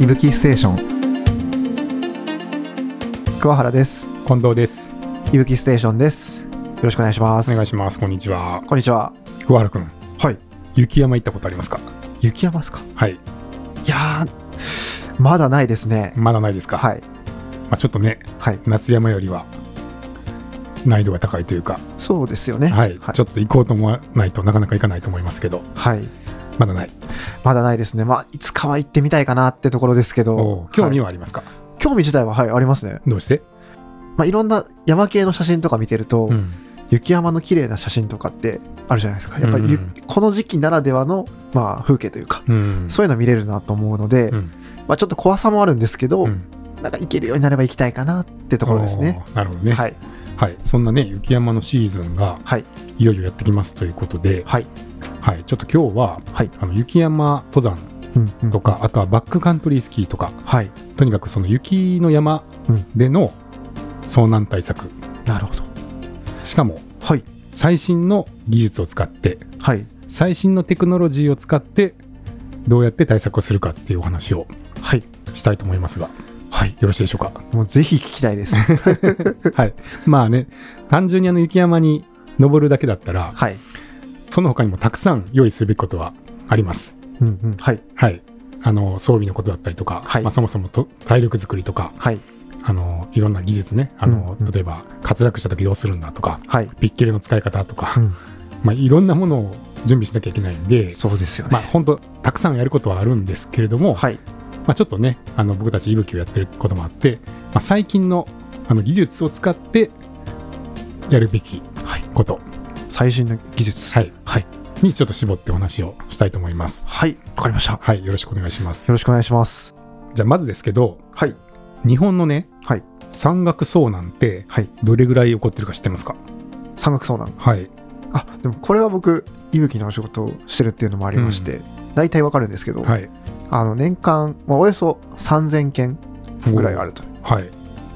いぶきステーション。桑原です。近藤です。いぶきステーションです。よろしくお願いします。お願いします。こんにちは。こんにちは。桑原くん、はい。雪山行ったことありますか？雪山ですか？はい。いやーまだないですね。まだないですか？はい。まあ、ちょっとね、はい。夏山よりは難易度が高いというか、そうですよね。はい、はい。ちょっと行こうと思わないとなかなか行かないと思いますけど、はいまだない。まだないですねまあいつかは行ってみたいかなってところですけどお興味ははありますか、い興味自体ははいありますねどうして？まあいろんな山系の写真とか見てると、うん。雪山の綺麗な写真とかってあるじゃないですかやっぱりゆ、うんこの時期ならではの、まあ、風景というか、うん。そういうの見れるなと思うので、うん。まあ、ちょっと怖さもあるんですけど、うんなんか行けるようになれば行きたいかなってところですね。なるほどね。ははい。い、そんなね、雪山のシーズンがはい、いよいよやってきますということで、はい、はい。ちょっと今日は、はい、あの雪山登山うん。うんとか、あとはバックカントリースキーとか、はい、とにかくその雪の山での遭難対策、なるほど。しかもはい、最新の技術を使ってはい、最新のテクノロジーを使ってどうやって対策をするかっていうお話をはい、したいと思いますが。はい、よろしいでしょうか？もうぜひ聞きたいです。はい。まあね単純にあの雪山に登るだけだったらはい、その他にもたくさん用意すべきことはあります。うんうん、はい、はい。あの装備のことだったりとか、はい。まあ、そもそもと体力作りとかはい、あのいろんな技術ね。あの、うんうん。例えば滑落した時どうするんだとかはい、ピッケルの使い方とか、うん、まあ、いろんなものを準備しなきゃいけないんで、そうですよね。まあ、本当たくさんやることはあるんですけれども、はい、まあ、ちょっとねあの僕たち息吹をやってることもあって、まあ、最近のあの技術を使ってやるべきはい、こと、最新の技術。はい、はい、にちょっと絞ってお話をしたいと思います。はい、わかりました。よはい、よろしくお願いします。ろしくお願いします。じゃあまずですけどはい、日本のね、はい。山岳遭難ってはい、どれぐらい起こってるか知ってますか？山岳遭難。はい。あ、でもこれは僕、いぶきのお仕事をしてるっていうのもありまして、大体わかるんですけど、はいあの年間、まあ、およそ3000件ぐらいあるとはい。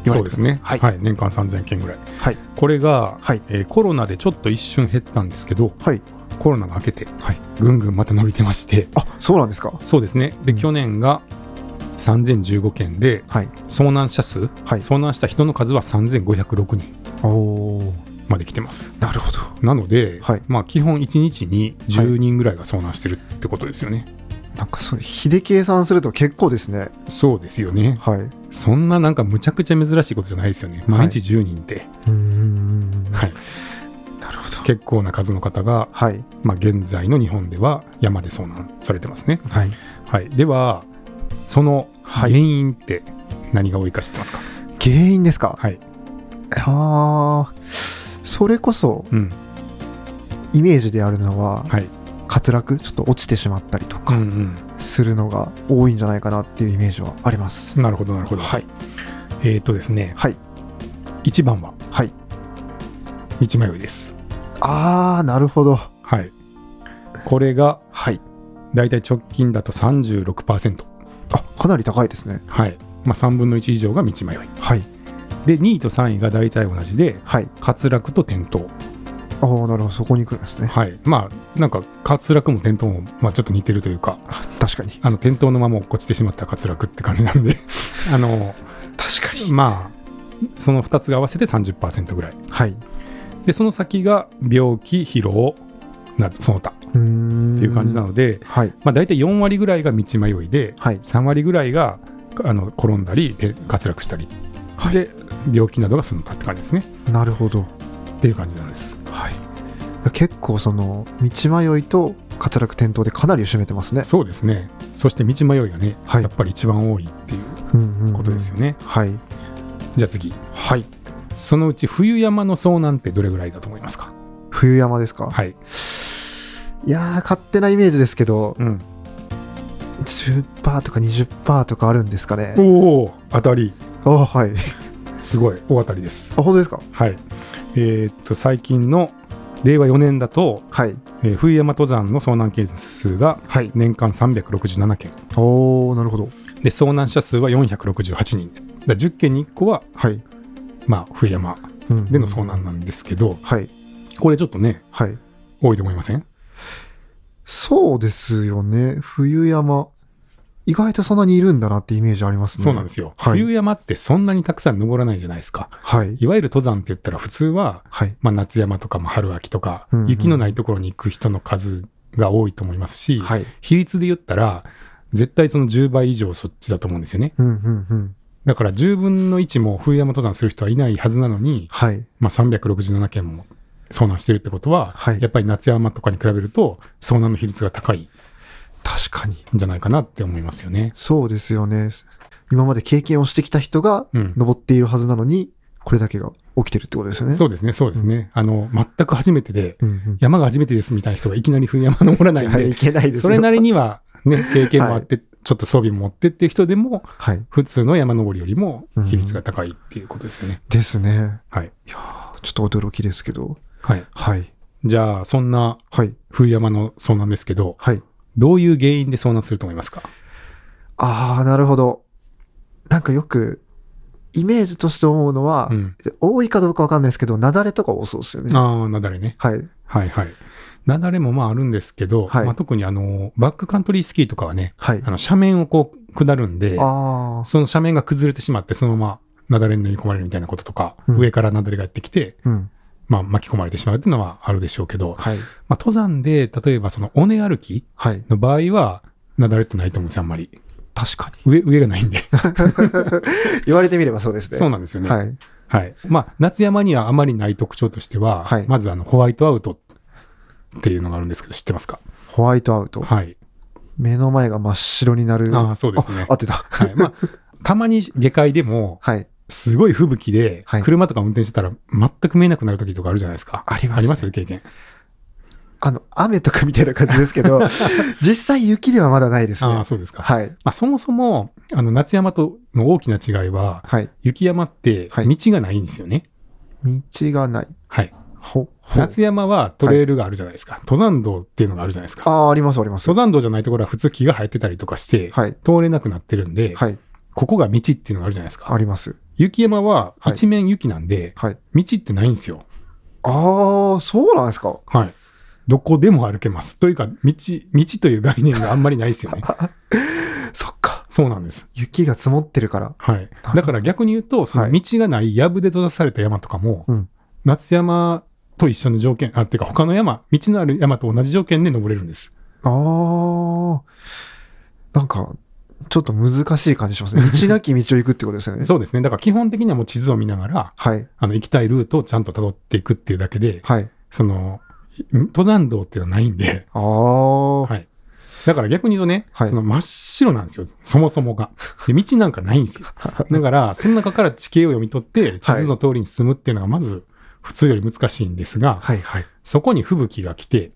そうですね、ははい。い年間3000件ぐらい。はい。これが、はい。えーコロナでちょっと一瞬減ったんですけどはい。コロナが明けて、はい。ぐんぐんまた伸びてまして。あそうなんですか？そうですね。で、うん。去年が3015件ではい。遭難者数、はい。遭難した人の数は3506人おおまで来てます。なるほど。なので、はい。まあ基本1日に10人ぐらいが遭難してるってことですよね、なんかそう比で計算すると結構ですね。そうですよね。はい。うんそんななんかむちゃくちゃ珍しいことじゃないですよね。毎日10人って、うんうん。はい、なるほど。結構な数の方が、はい。まあ、現在の日本では山で遭難されてますね、はい。はい、ではそのはい。原因って何が多いか知ってますか？原因ですか？はい、あーそれこそうん。イメージであるのははい滑落ちょっと落ちてしまったりとうんかうん。するのが多いんじゃないかなっていうイメージはあります。なるほどなるほど、はい。えっ、とですね。はい。1番は？はい。道迷いです。ああなるほど。はい。これがはい。だいたい直近だと36%あかなり高いですね。はい。まあ3分の1以上が道迷いはい。で2位と3位が大体同じではい。滑落と転倒ああなるほど。そこに来るんですね。はい。まあなんか滑落も転倒も、まあ、ちょっと似てるというか。あ確かに。あの転倒のまま落っこちてしまった滑落って感じなんで。あの確かに。まあその2つが合わせて30%ぐらい。はい。でその先が病気疲労なその他。っていう感じなので、はい。まあ、大体4割ぐらいが道迷いではい。3割ぐらいがあの転んだりで滑落したり、で病気などがその他って感じですね。なるほどっていう感じなんです。はい。結構その道迷いと滑落転倒でかなり占めてますね。そうですね。そして道迷いがね、はい。やっぱり一番多いっていううんうんうん。ことですよね、はい。じゃあ次。はい。そのうち冬山の遭難ってどれぐらいだと思いますか？冬山ですか？はい、いやー勝手なイメージですけどうん、10%とか20%とかあるんですかね。おお当たり。あはいすごい大当たりです。あ本当ですか？はい。えーっと最近の令和4年だと、はい。えー冬山登山の遭難件数がはい。年間367件。おおなるほど。で遭難者数は468人。だから10件に1個は、はい、まあ、冬山うん。での遭難なんですけど、はい。これちょっとねはい。多いと思いません？そうですよね。冬山意外とそんなにいるんだなってイメージありますね。そうなんですよ。はい冬山ってそんなにたくさん登らないじゃないですか。はい。いわゆる登山って言ったら普通は、はい。まあ、夏山とかも春秋とか、うんうん雪のないところに行く人の数が多いと思いますし、はい。比率で言ったら、絶対その10倍以上そっちだと思うんですよね。うんうんうん。だから10分の1も冬山登山する人はいないはずなのに、はい。まあ、367件も遭難してるってことは、はいやっぱり夏山とかに比べると遭難の比率が高い確かに。んじゃないかなって思いますよね。そうですよね。今まで経験をしてきた人がうん。登っているはずなのに、これだけが起きてるってことですよね。そうですね、そうですね。あの、全く初めてで、うんうん。山が初めてですみたいな人がいきなり冬山登らないんではい、い、けないですよそれなりにはね、経験もあって、ちょっと装備も持ってっていう人でも、はい。普通の山登りよりも比率が高いっていうことですよね。ですね。はい。ちょっと驚きですけど。はい。はい。じゃあ、そんなはい。冬山の遭難ですけど、はい。どういう原因で遭難すると思いますか？ああ、なるほど。なんかよく、イメージとして思うのは、うん。多いかどうかわかんないですけど、雪崩とか多そうですよね。ああ、なだれね。はい。はいはい。雪崩もまああるんですけど、はいまあ、特にあの、バックカントリースキーとかはね、はいあ。の斜面をこう下るんで、あその斜面が崩れてしまって、そのまま雪崩に飲み込まれるみたいなこととか、うん上から雪崩がやってきて、あ。うん。まあ巻き込まれてしまうっていうのはあるでしょうけど、はい。まあ登山で、例えばその尾根歩きはい。の場合は、雪崩ってないと思うんですよ、あんまり。確か上、上がないんで。に。言われてみればそうですね。そうなんですよね。はい。はい。まあ、夏山にはあまりない特徴としては、はいまずあの、ホワイトアウトっていうのがあるんですけど、知ってますか？ホワイトアウト？はい。目の前が真っ白になる。ああ、そうですねあ合。ってた。はい。まあ、たまに下界でも、はい。すごい吹雪ではい、車とか運転してたら全く見えなくなる時とかあるじゃないですか。ありますねあります経験。あの、雨とかみたいな感じですけど、実際雪ではまだないですね。ああ、そうですか。はい。まあ、そもそも、あの、夏山との大きな違いは、はい。雪山ってはい道がないんですよね。道がない。はい。ほ、ほ。夏山はトレイルがあるじゃないですか。登山道っていうのがあるじゃないですか。ああ、あります、あります。登山道じゃないところは普通木が生えてたりとかして、はい。通れなくなってるんで、はい。ここが道っていうのがあるじゃないですか。あります。雪山ははい一面雪なんで、はい。道ってないんですよ。ああ、そうなんですか？はい。どこでも歩けます。というか、道、道という概念があんまりないですよね。そっか。そうなんです。雪が積もってるから。はい。だから逆に言うと、その道がない藪で閉ざされた山とかも、うん夏山と一緒の条件、あ、っていうか他の山、道のある山と同じ条件で登れるんです。ああ。なんか、ちょっと難しい感じしますね。道なき道を行くってことですよね。そうですね。だから基本的にはもう地図を見ながら、はい。あの、行きたいルートをちゃんと辿っていくっていうだけで、はい。その、登山道っていうのはないんで、ああ。はい。だから逆に言うとね、はいその真っ白なんですよ。そもそもが。で道なんかないんですよ。だから、その中から地形を読み取って、地図の通りに進むっていうのがまず普通より難しいんですが、はい、はい。そこに吹雪が来て、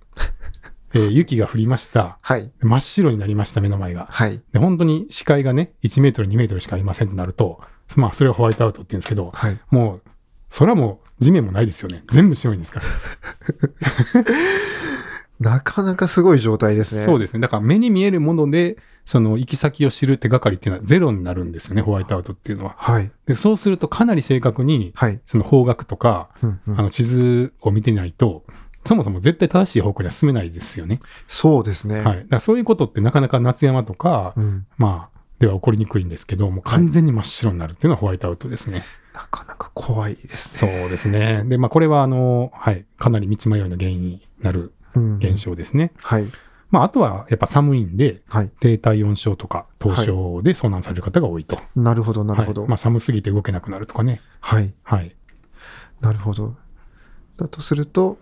えー雪が降りました。はい。真っ白になりました、目の前が。はい。で本当に視界がね、1メートル、2メートルしかありませんとなると、まあ、それをホワイトアウトって言うんですけど、はい。もう、それはもう地面もないですよね。全部白いんですから。なかなかすごい状態ですね。そうですね。だから目に見えるもので、その行き先を知る手がかりっていうのはゼロになるんですよね、ホワイトアウトっていうのは。はい。でそうするとかなり正確に、はい。その方角とか、うんうんあの地図を見てないと、そもそも絶対正しい方向には進めないですよね。そうですね。はい。だからそういうことってなかなか夏山とか、うん。まあ、では起こりにくいんですけど、もう完全に真っ白になるっていうのはホワイトアウトですね。なかなか怖いですそうね。ですね。で、まあこれはあの、はい、かなり道迷いの原因になるうん現。象ですね。はい。まああとはやっぱ寒いんで、はい。低体温症とか凍傷で遭難される方が多いと。なるほど、なるほど。はいまあ寒すぎて動けなくなるとかね。はい。はい。なるほど。だとすると、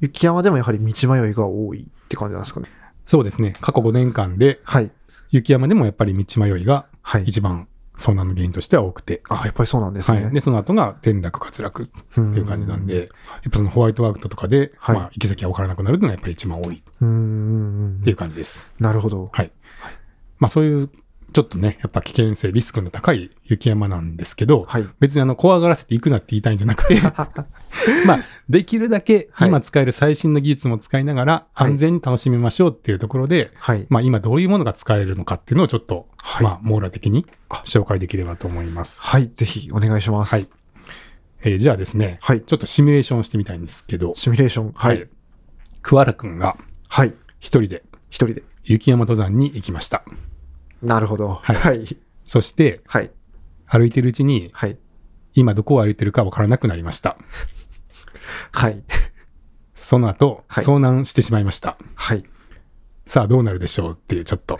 雪山でもやはり道迷いが多いって感じなんですかね。そうですね。過去5年間ではい。雪山でもやっぱり道迷いがはい。一番遭難の原因としては多くて。あ、やっぱりそうなんですね。はい。で、その後が転落、滑落ってていう感じなんで、やっぱそのホワイトアウトとかで、はいまあ行き先が分からなくなるのがやっぱり一番多いっていう感じです。なるほど。はい。まあそういう、ちょっとね、やっぱ危険性、リスクの高い雪山なんですけど、はい。別にあの、怖がらせて行くなって言いたいんじゃなくて、まあ、できるだけはい今使える最新の技術も使いながらはい安全に楽しみましょうっていうところで、はい。まあ今どういうものが使えるのかっていうのをちょっと、はいまあ網羅的にあ紹介できればと思います。はい。ぜひお願いします。はい。えーじゃあですね、はい。ちょっとシミュレーションしてみたいんですけど、シミュレーション。はい。。桑原くんがはい。一人で一人で。雪山登山に行きました。なるほど。はいはい。そして、はい。歩いてるうちに、はい。今どこを歩いてるかわからなくなりました。はい。その後、はい遭難してしまいました。はい。さあどうなるでしょうっていうちょっと、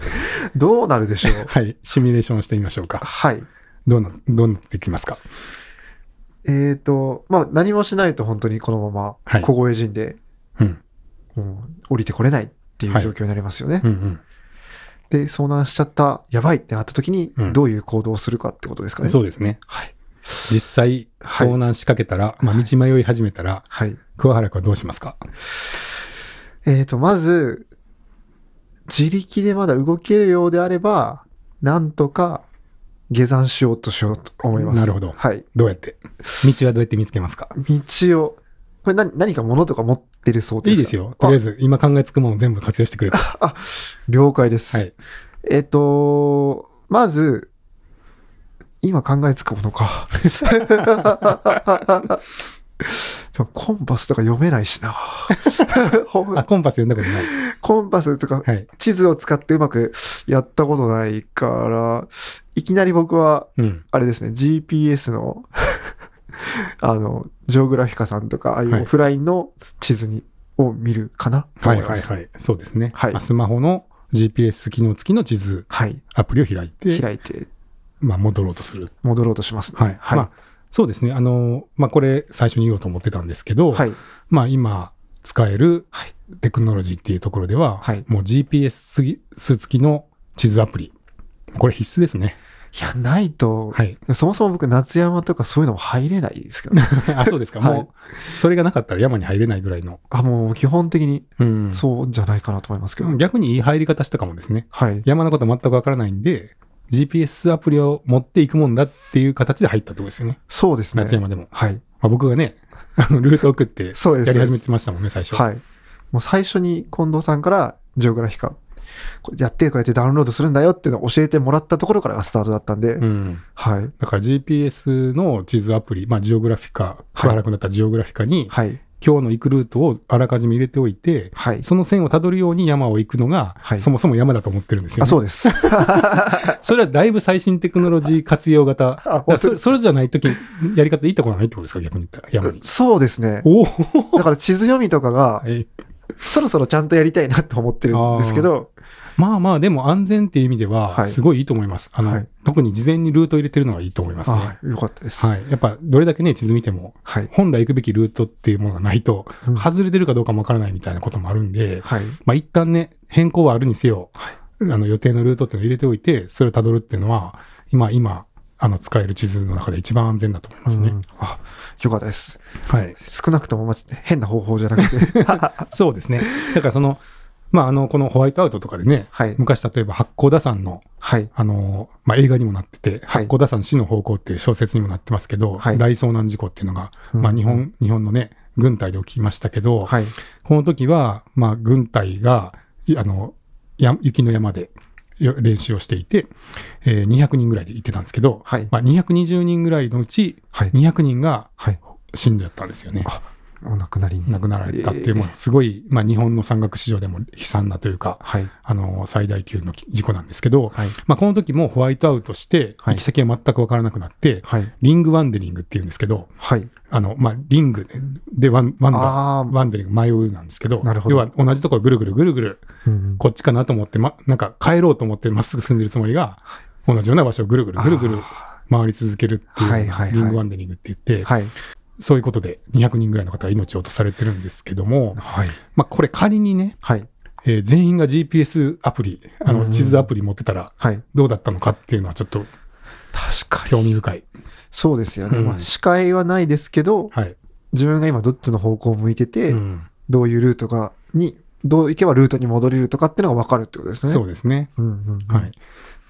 どうなるでしょう？はい、シミュレーションしてみましょうか。はい。どうな、どうなってきますか？えっ、と、まあ、何もしないと本当にこのまはいま、凍え死んで、うん。うん降りてこれないっていうはい状況になりますよね。うんうん。で、遭難しちゃった、やばいってなった時にうん、どういう行動をするかってことですかね。そうですね。はい。実際、はい遭難しかけたら、まあ、道迷い始めたら、はい。桑原君はどうしますか？えっ、と、まず、自力でまだ動けるようであれば、なんとか下山しようとしようと思います。なるほどはい。どうやって？道はどうやって見つけますか？道を、これ何何か物とか持ってるそうですか？いいですよ。とりあえず、今考えつくものを全部活用してくれて。はあ、了解です。い。えっ、と、まず、今考えつくものか。コンパスとか読めないしな。あ、コンパス読んだことない。コンパスとかはい。地図を使ってうまくやったことないから、いきなり僕は、うん。あれですね、GPS の、あの、ジオグラフィカさんとか、ああいはいうオフラインの地図に、を見るかな？とは思います。いはいはい。そうですね。はいまあスマホの GPS 機能付きの地図はい。アプリを開いて、開いて、まあ、戻ろうとする。戻ろうとしますね。はい。はい。まあ、そうですね。あの、まあ、これ最初に言おうと思ってたんですけど、はい。まあ、今使えるはいテクノロジーっていうところでは、はいもう GPS 付きの地図アプリ。これ必須ですね。いや、ないと、はい。そもそも僕、夏山とかそういうのも入れないですけどね。あ、そうですか。はいもう、それがなかったら山に入れないぐらいの。あ、もう基本的にうん。そうじゃないかなと思いますけど。逆にいい入り方したかもですね。はい。山のこと全くわからないんで、GPS アプリを持っていくもんだっていう形で入ったってことですよね。そうですね。夏山でも。はい。まあ、僕がね、あのルート送って。やり始めてましたもんね、最初。はい。もう最初に近藤さんから、ジオグラフィカ、これやって、こうやってダウンロードするんだよっていうのを教えてもらったところからがスタートだったんで、うん。はい。だから GPS の地図アプリ、まあ、ジオグラフィカ、桑原君だったらジオグラフィカに、はい。今日の行くルートをあらかじめ入れておいて、はい。その線をたどるように山を行くのが、はいそもそも山だと思ってるんですよ、ね。あ、そうです。それはだいぶ最新テクノロジー活用型。そそれじゃないとき、やり方いいところないってことですか、逆に言ったら、山に。そうですね。おお、だから地図読みとかが、はいそろそろちゃんとやりたいなって思ってるんですけど、まあまあ、でも安全っていう意味ではは、いすごいいいと思います。あの、はい特に事前にルートを入れてるのがいいと思いますね。あよかったです。はい。やっぱ、どれだけね、地図見ても、はい。本来行くべきルートっていうものがないと、うん外れてるかどうかもわからないみたいなこともあるんで、はい。まあ一旦ね、変更はあるにせよ、はいあの予定のルートっていうのを入れておいて、それをたどるっていうのは、今、今、あの、使える地図の中で一番安全だと思いますね。うんあ、よかったです。はい。少なくとも、ま変な方法じゃなくて。そうですね。だからその、まあ、あの、このホワイトアウトとかでね、はい。昔例えば八甲田山の、はい。あの、まあ、映画にもなってて、はい八甲田山死の方向っていう小説にもなってますけど、はい大遭難事故っていうのが、まあ、うん日本、日本のね、軍隊で起きましたけど、はい。この時は、まあ、軍隊が、いあの、や雪の山でよ練習をしていて、えー200人ぐらいで行ってたんですけど、はい。まあ、220人ぐらいのうち、はい。200人がはい。死んじゃったんですよね。あお亡くなりに。亡くなられたっていう、もうえーすごい、まあ、日本の山岳史上でも悲惨なというか、はい。あの、最大級の事故なんですけど、はい。まあ、この時もホワイトアウトして、はい行き先が全く分からなくなって、はい。リングワンデリングっていうんですけど、はい。あの、まあ、リングでワンワンダワンデリング迷うなんですけど、なるほど要は同じところぐるぐるぐるぐる、うんこっちかなと思って、ま、なんか帰ろうと思ってまっすぐ進んでるつもりが、同じような場所をぐるぐるぐるぐるあ回り続けるっていうリングワンデリングって言って、ーはい。そういうことで200人ぐらいの方が命を落とされてるんですけども、はい。まあ、これ仮にね、はい。えー全員が GPS アプリ、あうんの地図アプリ持ってたらはい。どうだったのかっていうのはちょっと確かに。興味深い。そうですよね。うんまあ、視界はないですけど、はい。自分が今どっちの方向を向いてて、うんどういうルートが、に、どう行けばルートに戻れるとかっていうのが分かるってことですね。そうですね。うんうんうん。はい。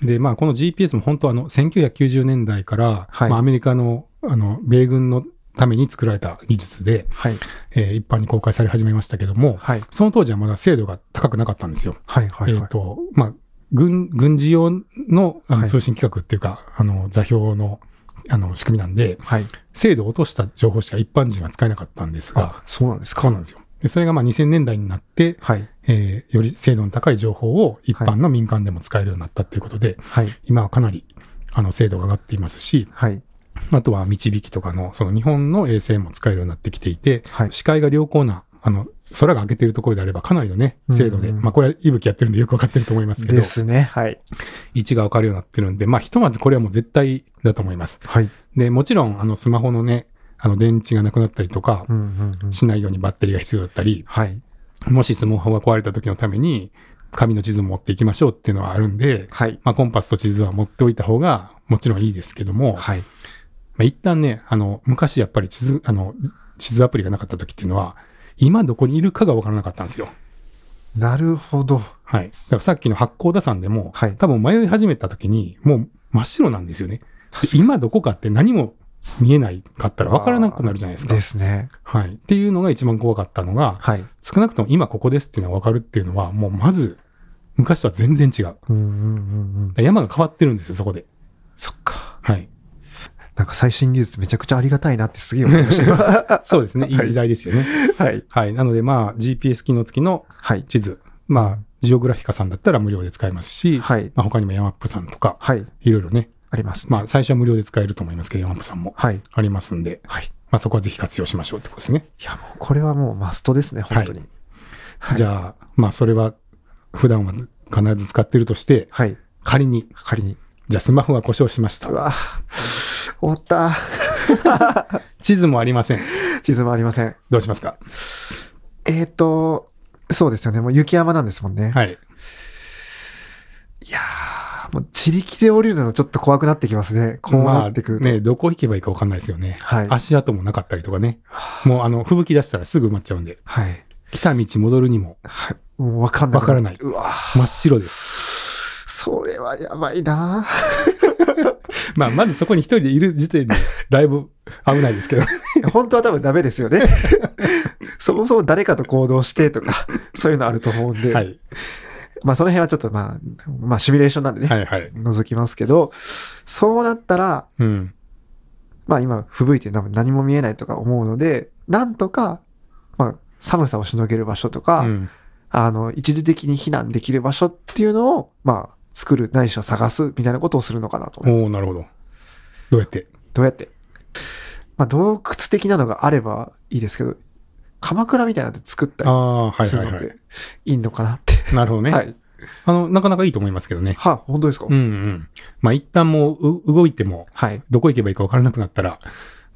で、まあ、この GPS も本当あの、1990年代から、はいまあ、アメリカの、あの、米軍のために作られた技術で、はい。えー一般に公開され始めましたけども、はい。その当時はまだ精度が高くなかったんですよ。はい。はい。えっ、と、まあ、軍、軍事用のあはいの通信規格っていうか、あの、座標の、あの、仕組みなんで、はい。精度を落とした情報しか一般人は使えなかったんですが、あ、そうなんですか。そうなんですよ。でそれがまあ2000年代になって、はい。えーより精度の高い情報を一般の民間でも使えるようになったっていうことで、はい。今はかなりあの精度が上がっていますし、はい。あとは導きとかのその日本の衛星も使えるようになってきていて、はい。視界が良好な、あの、空が明けているところであればかなりのね、精度で、うんうんまあこれは息吹やってるんでよくわかってると思いますけどで、すね。はい。位置がわかるようになってるんで、まあひとまずこれはもう絶対だと思います。はい。で、もちろんあのスマホのね、あの電池がなくなったりとか。しないようにバッテリーが必要だったり、はい。もしスマホが壊れた時のために紙の地図も持っていきましょうっていうのはあるんで、はい。まあコンパスと地図は持っておいた方がもちろんいいですけども、はい。まあ、一旦ね、あの、昔やっぱり地図、あの、地図アプリがなかった時っていうのは、今どこにいるかがわからなかったんですよ。なるほど。はい。だからさっきの八甲田山でも、はい多分迷い始めた時に、もう真っ白なんですよね。で今どこかって何も見えないかったらわからなくなるじゃないですかで。すね。はい。っていうのが一番怖かったのが、はい。少なくとも今ここですっていうのがわかるっていうのは、もうまず、昔とは全然違う。うんうんうんうん。山が変わってるんですよ、そこで。そっか。はい。なんか最新技術めちゃくちゃありがたいなってすげえ思いました。そうですね。いい時代ですよね。はい。はい。なので、まあ、GPS 機能付きのはい。地図。まあ、ジオグラフィカさんだったら無料で使えますし、はい。まあ、他にもヤマップさんとか、はい。いろいろね。あります。まあ、最初は無料で使えると思いますけど、ヤマップさんもはい。ありますんで、はい。まあ、そこはぜひ活用しましょうってことですね。いや、もうこれはもうマストですね、本当に。はい。じゃあ、まあ、それは、普段は必ず使ってるとして、はい。仮に、仮に。じゃあスマホが故障しましたう。わ終わった。地図もありません。地図もありません。どうしますか？えっ、ー、と、そうですよね。もう雪山なんですもんね。はい。いやー、もう自力で降りるのちょっと怖くなってきますね。こうなってくると。まあ、ね、どこ行けばいいか分かんないですよね。はい。足跡もなかったりとかね。もう、あの、吹雪出したらすぐ埋まっちゃうんで、はい。来た道戻るにもはい。もうわかんない。わからないうわ真っ白です。それはやばいな まあ、まずそこに一人でいる時点で、だいぶ危ないですけど。本当は多分ダメですよね。そもそも誰かと行動してとか、そういうのあると思うんで、はい。まあその辺はちょっとまあ、まあシミュレーションなんでね、はいはい。覗きますけど、そうなったら、うん。まあ今、吹雪いて多分何も見えないとか思うので、なんとか、まあ寒さをしのげる場所とか、うん。あの、一時的に避難できる場所っていうのを、まあ、作る、ないしは探すみたいなことをするのかなと思います。おおなるほど。どうやって？どうやって？まあ洞窟的なのがあればいいですけど、鎌倉みたいなので作ったりするので、はいはい。いいのかなって。なるほどね。はい。あの、なかなかいいと思いますけどね。は、本当ですか、うんうん。まあ、一旦もうう動いても、はい。どこ行けばいいか分からなくなったら、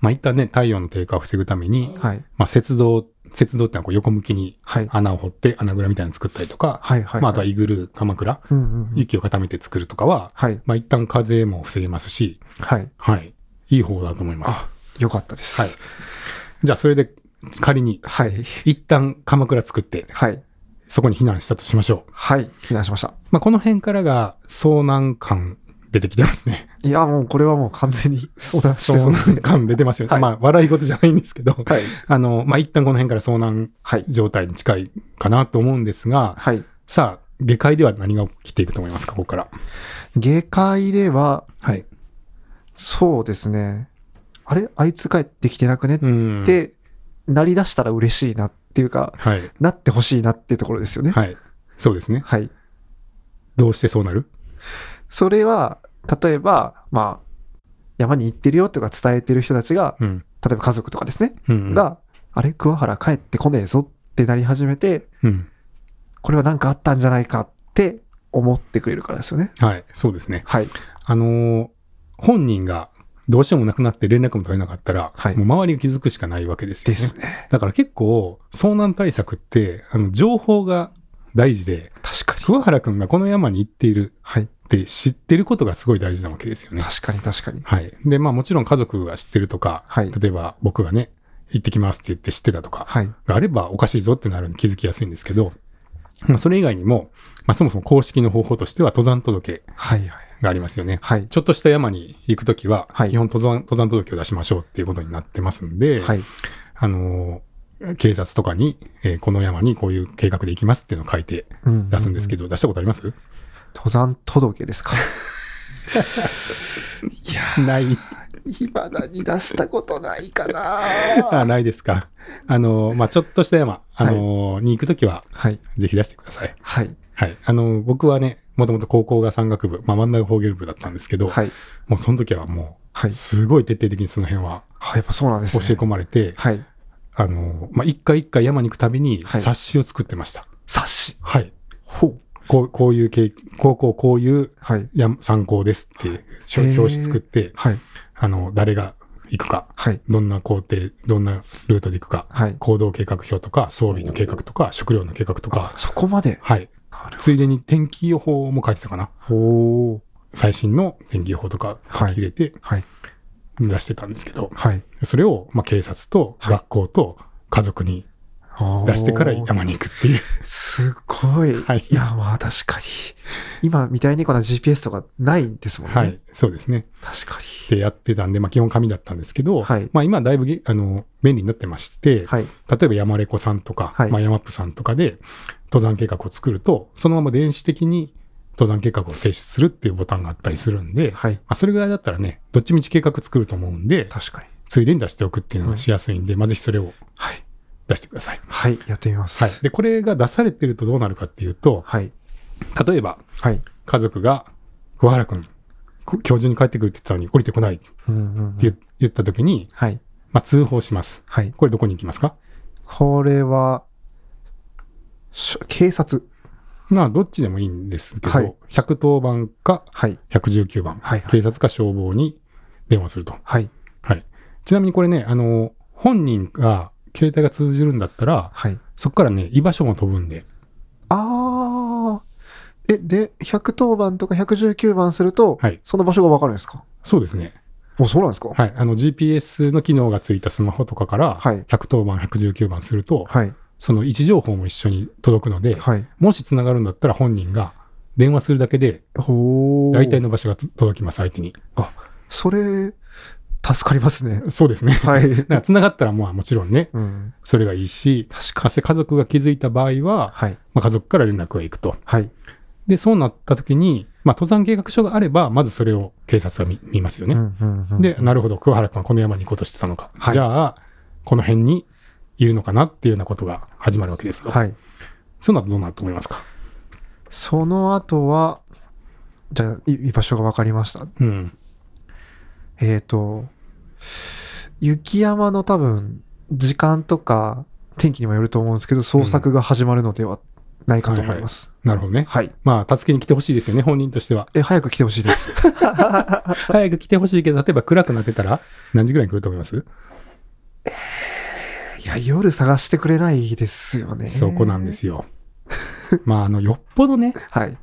まあ、一旦ね、太陽の低下を防ぐために、はい。まあ、雪道、雪道ってのはこう横向きにはい。穴を掘って穴蔵みたいなの作ったりとか、はい。はい。まあ、あとはイグルー、鎌倉、うんうんうん。雪を固めて作るとかは、はい。まあ、一旦風も防げますし、はい。はい。いい方だと思います。あ、よかったです。はい。じゃあ、それで仮に、はい。一旦鎌倉作って、はい。そこに避難したとしましょう。はい。避難しました。まあ、この辺からが遭難感出てきてますね。いや、もうこれはもう完全に相談してそう遭難感出てますよね。はいまあ、笑い事じゃないんですけど、はい。あの、まあ、一旦この辺から遭難はい。状態に近いかなと思うんですが、はい。さあ、下界では何が起きていくと思いますか、ここから。下界では、はい。そうですね。あれ？あいつ帰ってきてなくね？っうん。て、なりだしたら嬉しいなっていうか、はい。なってほしいなっていうところですよね。はい。そうですね。はい。どうしてそうなる？それは、例えば、まあ、山に行ってるよとか伝えてる人たちが、うん。例えば家族とかですね、うん。が、あれ桑原帰ってこねえぞってなり始めて、うん。これは何かあったんじゃないかって思ってくれるからですよね。はい。そうですね。はい。あのー本人がどうしてもなくなって連絡も取れなかったら、はいもう周りが気づくしかないわけですよね。ですね。だから結構、遭難対策って、あの、情報が大事で、確かに。桑原くんがこの山に行っているはい。って知ってることがすごい大事なわけですよね。確かに確かに。はい。で、まあもちろん家族が知ってるとか、はい。例えば僕がね、行ってきますって言って知ってたとか、はい。があればおかしいぞってなるのに気づきやすいんですけど、まあそれ以外にも、まあそもそも公式の方法としては登山届はい。はい。がありますよね。はい。ちょっとした山に行くときは、はい基本登山登山届を出しましょうっていうことになってますんで、はい。あのー警察とかに、えーこの山にこういう計画で行きますっていうのを書いて出すんですけど。ど、出したことあります？登山届ですか？いやない。ー、今だに出したことないかな あ、ないですか。あの、まあ、ちょっとした山、あの、に行くときは、はい。ぜひ出してください。はい。はい。あの、僕はね、もともと高校が山岳部、まあ、真ん中フォーゲル部だったんですけど、はい。もうその時はもはいう、。すごい徹底的にその辺ははい、やっぱそうなんですね。教え込まれて、はい。あの、まあ、一回一回山に行くたびにはい冊子を作ってました。冊子。はい。ほう。こうこういう経、こうこうこういうはい。や参考ですってい表紙作って、はい。あの、誰が行くか、はい。どんな工程、どんなルートで行くか、はい。行動計画表とか、装備の計画とか、食料の計画とか、そこまで？はい。ついでに天気予報も書いてたかな。ほう。最新の天気予報とか書き入れてはい。出してたんですけど、はい。それを、まあ、警察とはい学校と家族に出してから山に行くっていう。すごい。はいいや、まあ確かに。今みたいにこの GPS とかないんですもんね。はい。そうですね。確かでやってたんで、まあ、基本紙だったんですけど、はいまあ、今だいぶげあの便利になってまして、に。はい。例えば山レコさんとか、はいまあ、山っぷさんとかで登山計画を作ると、そのまま電子的に登山計画を提出するっていうボタンがあったりするんで、はい。まあ、それぐらいだったらね、どっちみち計画作ると思うんで、確かに。ついでに出しておくっていうのがしやすいんで、まあ、ぜひそれをはい。出してください。はい。やってみます。はい。で、これが出されてるとどうなるかっていうと、はい。例えばはい。家族が、桑原君、こ今日中に帰ってくるって言ったのに降りてこないって言,、言った時に、はい。まあ、通報します。はい。これどこに行きますか？これは、警察。まあ、どっちでもいいんですけど、はい110番かはい。119番、はいはい警察か消防に電話すると。はい。はい。ちなみにこれね、あの、本人が携帯が通じるんだったら、はい。そこからね、居場所も飛ぶんで、あー。え、で、110番とか119番すると、はいその場所がわかるんですか？そうですね。もうそうなんですか？はい。あの、GPS の機能がついたスマホとかから、はい110番、119番すると、はい。その位置情報も一緒に届くので、はい。もし繋がるんだったら本人が電話するだけで。大体の場所がと届きます、相手に。それ、助かりますね。そうですね。はい。だから繋がったらまあもちろんね、うん。それがいいし、確か家族が気づいた場合は、はい。まあ、家族から連絡が行くと。はい。で、そうなった時に、まあ、登山計画書があれば、まずそれを警察が見見ますよね。うんうんうんで、なるほど、桑原君はこの山に行こうとしてたのか。はいじゃあ、この辺にいるのかなっていうようなことが始まるわけですよ。はい。そうなるとどうなると思いますか？その後は、じゃあ、い居場所が分かりました。うん。えっ、と、雪山の多分、時間とか天気にもよると思うんですけど、捜索が始まるのではないかと思います。なるほどね。はい。まあ、助けに来てほしいですよね、本人としては。え、早く来てほしいです。早く来てほしいけど、例えば暗くなってたら、何時ぐらいに来ると思います？いや、夜探してくれないですよね。そこなんですよ。まあ、あの、よっぽどね、はい。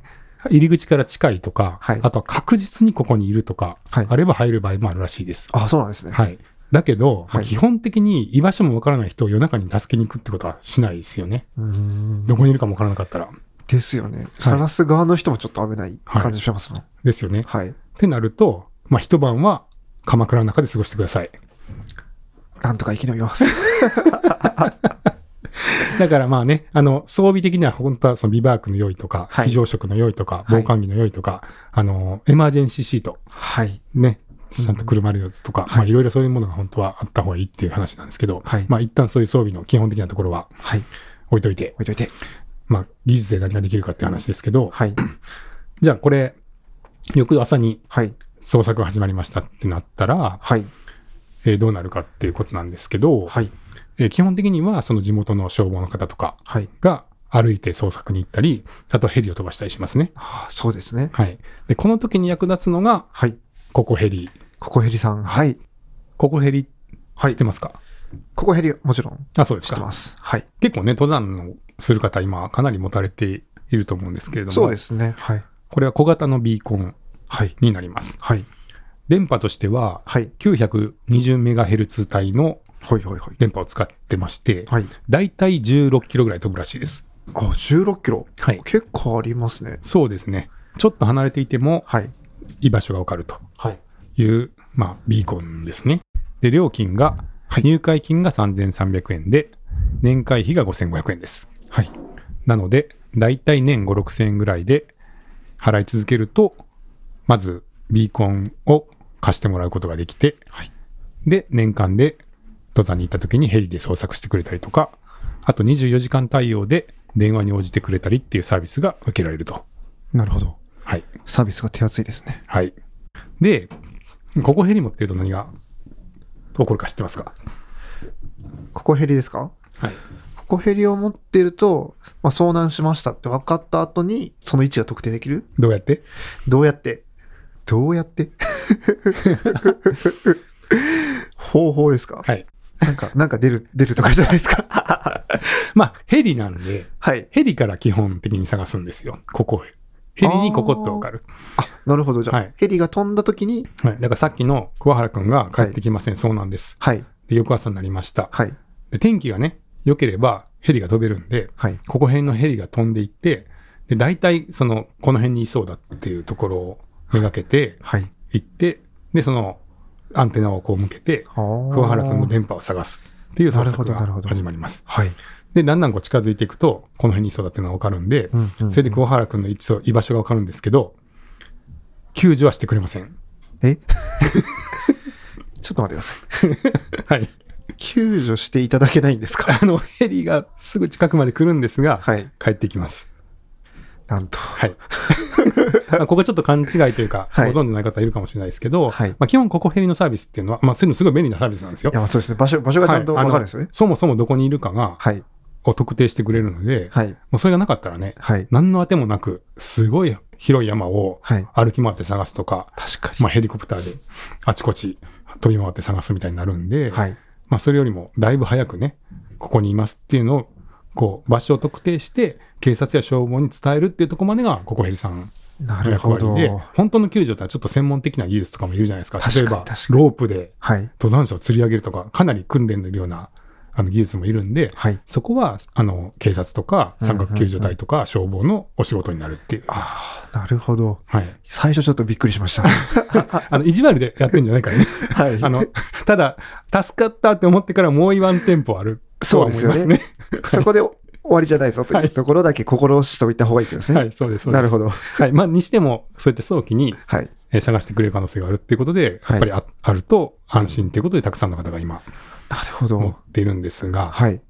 入り口から近いとか、はいあとは確実にここにいるとか、はいあれば入る場合もあるらしいです。あ、そうなんですね。はい。だけど、まあはい基本的に居場所もわからない人を夜中に助けに行くってことはしないですよね。うーん。どこにいるかもわからなかったら。ですよね。探す側の人もちょっと危ない感じしますもん。ですよね。はい。ってなると、まあ一晩は鎌倉の中で過ごしてください。なんとか生き延びます。だからまあね、あの、装備的には本当はそのビバークの用意とか、はい非常食の用意とか、はい防寒着の用意とか、あの、エマージェンシーシート、はい。ね、ちゃんと車るやつとか、はいまあいろいろそういうものが本当はあった方がいいっていう話なんですけど、はいまあ一旦そういう装備の基本的なところははい。置いといて、置いといて。まあ技術で何ができるかっていう話ですけど、はい。じゃあこれ、翌朝にはい。捜索が始まりましたってなったら、はい。えーどうなるかっていうことなんですけど、はい。えー基本的にはその地元の消防の方とかはい。が歩いて捜索に行ったり、あとはヘリを飛ばしたりしますね。あそうですね。はい。で、この時に役立つのが、はい。ココヘリ。ココヘリさん。はい。ココヘリ、はい知ってますか？ココヘリ、もちろんあ、そうですか知ってま。す。はい。結構ね、登山をする方、今かなり持たれていると思うんですけれども、そうですね。はい。これは小型のビーコンはい。になります。はい。電波としては、はい。920MHz 帯のはい。はい。はい。電波を使ってまして、はい。だいたい16キロぐらい飛ぶらしいです。あ、16キロ？はい。結構ありますね。そうですね。ちょっと離れていてもはい。居場所がわかるとはい。いう、まあ、ビーコンですね。で、料金が、入会金が3300円で、年会費が5500円です。はい。なので、だいたい年5、6000円ぐらいで払い続けると、まずビーコンを貸してもらうことができて、はいで、年間で登山に行った時にヘリで捜索してくれたりとか、あと24時間対応で電話に応じてくれたりっていうサービスが受けられると。なるほど。はい。サービスが手厚いですね。はい。で、ここヘリ持ってると何が起こるか知ってますか？ここヘリですか？はい。ここヘリを持ってると、まあ、遭難しましたって分かった後に、その位置が特定できる？どうやって？どうやって？どうやって？方法ですか？はい。なんか、なんか出る、出るとかじゃないですか まあ、ヘリなんで、はい。ヘリから基本的に探すんですよ。ここ。ヘリにここってわかる。あ、なるほど。じゃあ、はいヘリが飛んだ時に、はい。だからさっきの桑原くんが帰ってきません。そうなんです。はい。で、翌朝になりました。はい。で、天気がね、良ければヘリが飛べるんで、はい。ここ辺のヘリが飛んでいって、で、大体、その、この辺にいそうだっていうところをめがけてはい。行って、で、その、アンテナをこう向けて、桑桑原くんの電波を探すっていう捜索が始まります。はい。で、だんだんこう近づいていくと、この辺にいそうだっていうのがわかるんで、うんうんそれで桑原くんの位置と居場所がわかるんですけど、救助はしてくれません。え？ちょっと待ってください。はい。救助していただけないんですか？あの、ヘリがすぐ近くまで来るんですが、はい。帰ってきます。なんと。はい。まあここちょっと勘違いというか、はいご存知ない方いるかもしれないですけど、はいまあ基本ここヘリのサービスっていうのは、まあそういうのすごい便利なサービスなんですよい。や、まあそうですね。場所、場所がちゃんとはいわかるんですよねあの。そもそもどこにいるかが、はい。を特定してくれるので、はい。もうそれがなかったらね、はい。何の当てもなく、すごい広い山をはい。歩き回って探すとか、確かまあヘリコプターであちこち飛び回って探すみたいになるんで、に。はい。まあそれよりもだいぶ早くね、ここにいますっていうのを、こう、場所を特定して、警察や消防に伝えるっていうところまでが、ここヘリさんなのるほど。本当の救助ってのはちょっと専門的な技術とかもいるじゃないですか。例えばロープではい。登山者を釣り上げるとか、かなり訓練のいるようなあの技術もいるんで、はい。そこは、あの、警察とか、うん山岳救助隊とか、消防のお仕事になるっていう。ああ、なるほど。はい。最初ちょっとびっくりしました。あの、意地悪でやってんじゃないからね。はい。あの、ただ、助かったって思ってからもうワンテンポあるそうですね。そこで終わりじゃないぞというところだけ心しておいた方がいいですね。はい、そうです。なるほど。はい。まあ、にしても、そうやって早期に、はい。えー探してくれる可能性があるっていうことで、はいやっぱりああると安心っていうことで、たくさんの方が今、なるほ持っど。ているんですが、はい。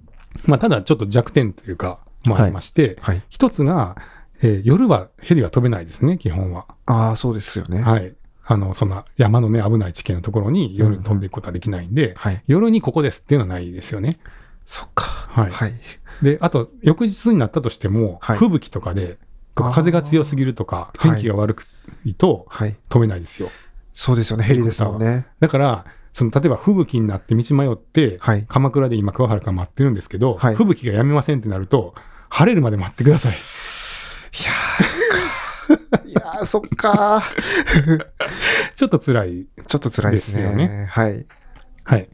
まあ、ただちょっと弱点というか、もありまして、はい。一つが、えー夜はヘリは飛べないですね、基本は。ああ、そうですよね。はい。あの、そんな山のね、危ない地形のところに夜に飛んでいくことはできないんで、はい。夜にここですっていうのはないですよね。そっか。はいはい。で、あと、翌日になったとしても、はい吹雪とかで、風が強すぎるとか、はい天気が悪くいとはい。飛べないですよ。そうですよね。ヘリですもんね。だから、その、例えば吹雪になって道迷って、はい。鎌倉で今、桑原が待ってるんですけど、はい吹雪がやめませんってなると、晴れるまで待ってください。いやー、そっか。いやー、そっか。ちょっと辛い。ちょっと辛いですね。ですよねはい。はい。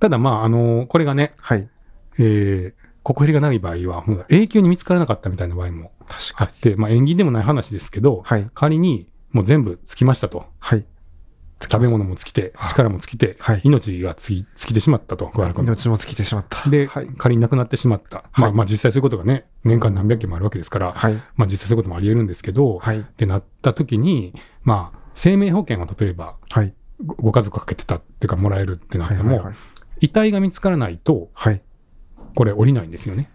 ただ、まあ、あのこれがね、はい。えー、ここヘリがない場合は、もう永久に見つからなかったみたいな場合も確かに。あって、まあ、縁起でもない話ですけど、はい。仮にもう全部尽きましたと。はい。食べ物も尽きては、い力も尽きて、はい命が尽き尽きてしまったと、桑原君。命も尽きてしまった。で、はい。仮に亡くなってしまった。まあ、まあ実際そういうことがね、年間何百件もあるわけですから、はい。まあ実際そういうこともあり得るんですけど、はい。ってなった時に、まあ、生命保険を例えばはい。ごご家族かけてたっていうかもらえるってなっても、はい。はい。遺体が見つからないと、はい。これ降りないんですよね。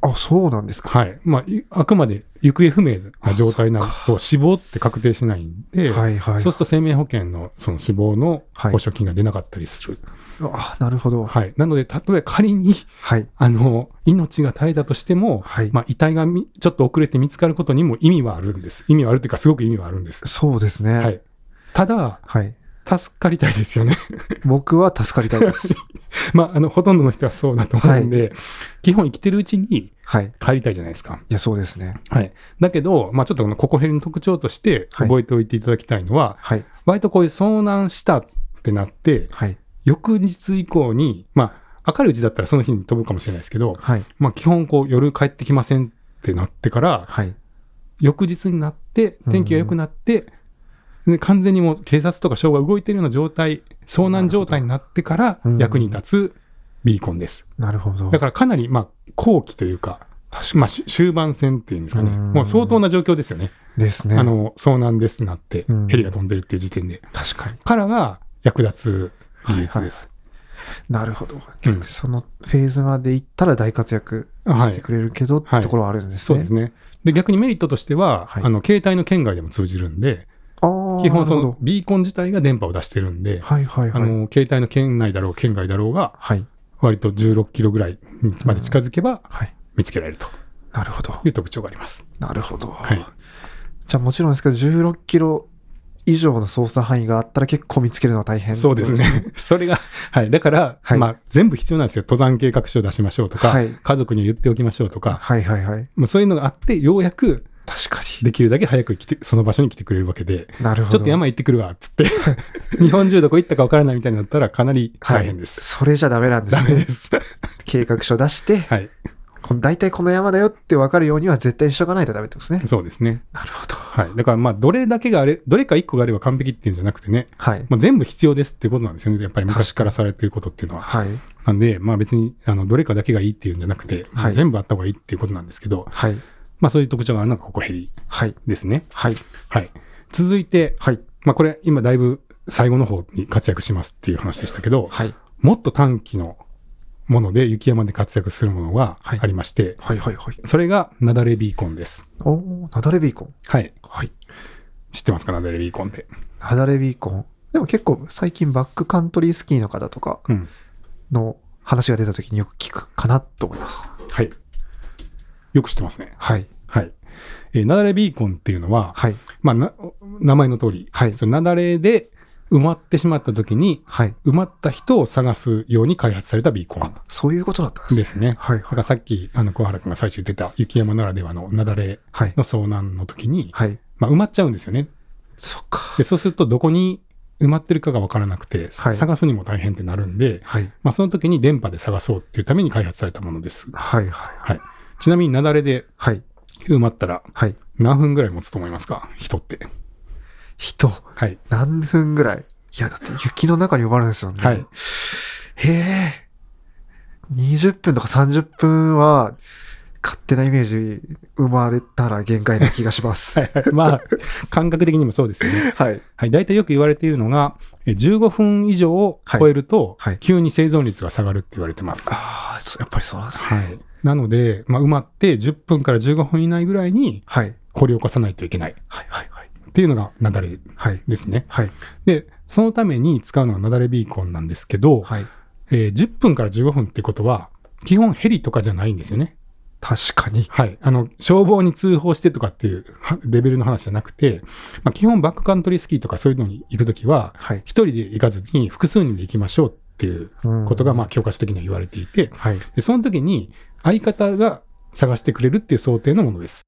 あ、そうなんですか。はい。まあ、いあくまで行方不明な状態になると死亡って確定しないんで、はい。はい。そうすると生命保険のその死亡のはい保証金が出なかったりする。あ、なるほど。はい。なので、例えば仮に、はい。あの、命が絶えたとしても、はい。まあ、遺体がみちょっと遅れて見つかることにも意味はあるんです。意味はあるというか、すごく意味はあるんです。そうですね。はい。ただ、はい。助かりたいですよね。僕は助かりたいです。まあ、あの、ほとんどの人はそうだと思うんで、基本生きてるうちにはい。帰りたいじゃないですか。いや、そうですね。はい。だけど、まあ、ちょっとこのココヘリの特徴としてはい覚えておいていただきたいのは、はい。割とこういう遭難したってなって、はい。翌日以降に、まあ、明るいうちだったらその日に飛ぶかもしれないですけど、はい。まあ、基本こう夜帰ってきませんってなってから、はい。翌日になって、天気が良くなって、で完全にもう警察とか消防が動いてるような状態、遭難状態になってからうん役に立つビーコンです。なるほど。だからかなり、まあ、後期というか、まあ、し終盤戦っていうんですかね。うんもう相当な状況ですよね。に。ですね。あの、遭難ですなってうん、ヘリが飛んでるっていう時点で。確かに。からが役立つ技術です。なるほど。逆にそのフェーズまで行ったら大活躍はいしてくれるけどってところはあるんですね。そうですね。で、逆にメリットとしては、はいあの、携帯の圏外でも通じるんで。基本そのビーコン自体が電波を出してるんで、はいはいはい。あの、携帯の圏内だろう、圏外だろうが、はい。割と16キロぐらいまで近づけばはい。見つけられるとなるほど。いう特徴があります。なるほど。はい。じゃあもちろんですけど、16キロ以上の操作範囲があったら結構見つけるのは大変そうですね。それが、はい。だから、はいまあ、全部必要なんですよ。登山計画書を出しましょうとか、はい家族に言っておきましょうとか、はいはいはい。まあ、そういうのがあって、ようやく確かできるだけ早く来て、その場所に来てくれるわけで、に。なるほど。ちょっと山行ってくるわ、つって、日本中どこ行ったかわからないみたいになったらかなり大変です。それじゃダメなんですね。ダメです。計画書出して、はい。この大体この山だよって分かるようには絶対にしとかないとダメってことですね。そうですね。なるほど。はい。だからまあ、どれだけがあれ、どれか一個があれば完璧っていうんじゃなくてね、はい。まあ、全部必要ですってことなんですよね。やっぱり昔からされてることっていうのは。はい。なんで、まあ別に、あの、どれかだけがいいっていうんじゃなくて、はい全部あった方がいいっていうことなんですけど、はい。まあそういう特徴があるのがここヘリはい。ですね。はい。はい。続いて、はい。まあこれ今だいぶ最後の方に活躍しますっていう話でしたけど、はい。もっと短期のもので雪山で活躍するものがはいありまして、はい。はい。はい。それがナダレビーコンです。おー、なだれビーコン。はい。はい。知ってますかナダレビーコンって？なだれビーコン。でも結構最近バックカントリースキーの方とかうん。の話が出た時によく聞くかなと思います。はい。よく知ってますね。はい。はい。えー、ナダレビーコンっていうのは、はい。まあ、な名前の通り、はいその雪崩で埋まってしまった時に、はい。埋まった人を探すように開発されたビーコンあ、そういうことだったんですね。ですね。はい。だからさっき、あの、小原君が最初言ってた雪山ならではの雪崩はい。の遭難の時に、はい。まあ、埋まっちゃうんですよね。そっか。で、そうするとどこに埋まってるかがわからなくて、はい探すにも大変ってなるんで、はい。まあ、その時に電波で探そうっていうために開発されたものです。はい。はい。はい。ちなみに雪崩ではい。埋まったらはい。何分ぐらい持つと思いますか？人って。人、はい。何分ぐらい？いや、だって雪の中に埋まるんですよね。はい。へえ。20分とか30分は、勝手なイメージ生まれたら限界な気がします。はいはいまあ、感覚的にもそうですよね。はい。はい。大体よく言われているのが、え15分以上を超えるとはいはい、急に生存率が下がるって言われてます。ああ、そうやっぱりそうなんですね。はい。なので、まあ、埋まって10分から15分以内ぐらいにはい。掘り起こさないといけないはい。はい。はい。っていうのが雪崩はい。ですね。はい。で、そのために使うのが雪崩ビーコンなんですけど、はい。えー10分から15分ってことは、基本ヘリとかじゃないんですよね。確かに。はい。あの、消防に通報してとかっていうはレベルの話じゃなくて、まあ、基本バックカントリースキーとかそういうのに行くときは、はい。一人で行かずに複数人で行きましょうっていうことが、まあ、教科書的には言われていて、はい。でその時に相方が探してくれるっていう想定のものです。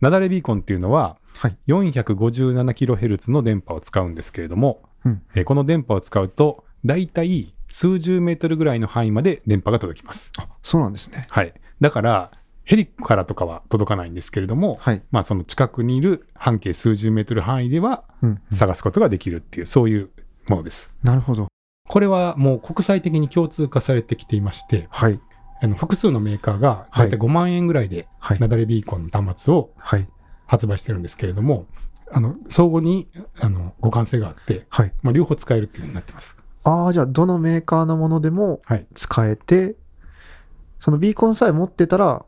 ナダレビーコンっていうのは、はい。457kHz の電波を使うんですけれども、うんえーこの電波を使うと、だいたい数十メートルぐらいの範囲まで電波が届きます。あ、そうなんですね。はい。だから、ヘリからとかは届かないんですけれども、はい。まあその近くにいる半径数十メートル範囲ではうん。探すことができるっていう、そういうものです。なるほど。これはもう国際的に共通化されてきていまして、はい。あの複数のメーカーが大体5万円ぐらいではいナ。ダレビーコンの端末をはい。発売してるんですけれども、あの相互にあの互換性があって、はい。まあ、両方使えるっていうようになってます。ああ、じゃあ、どのメーカーのものでもはい。使えて、そのビーコンさえ持ってたら、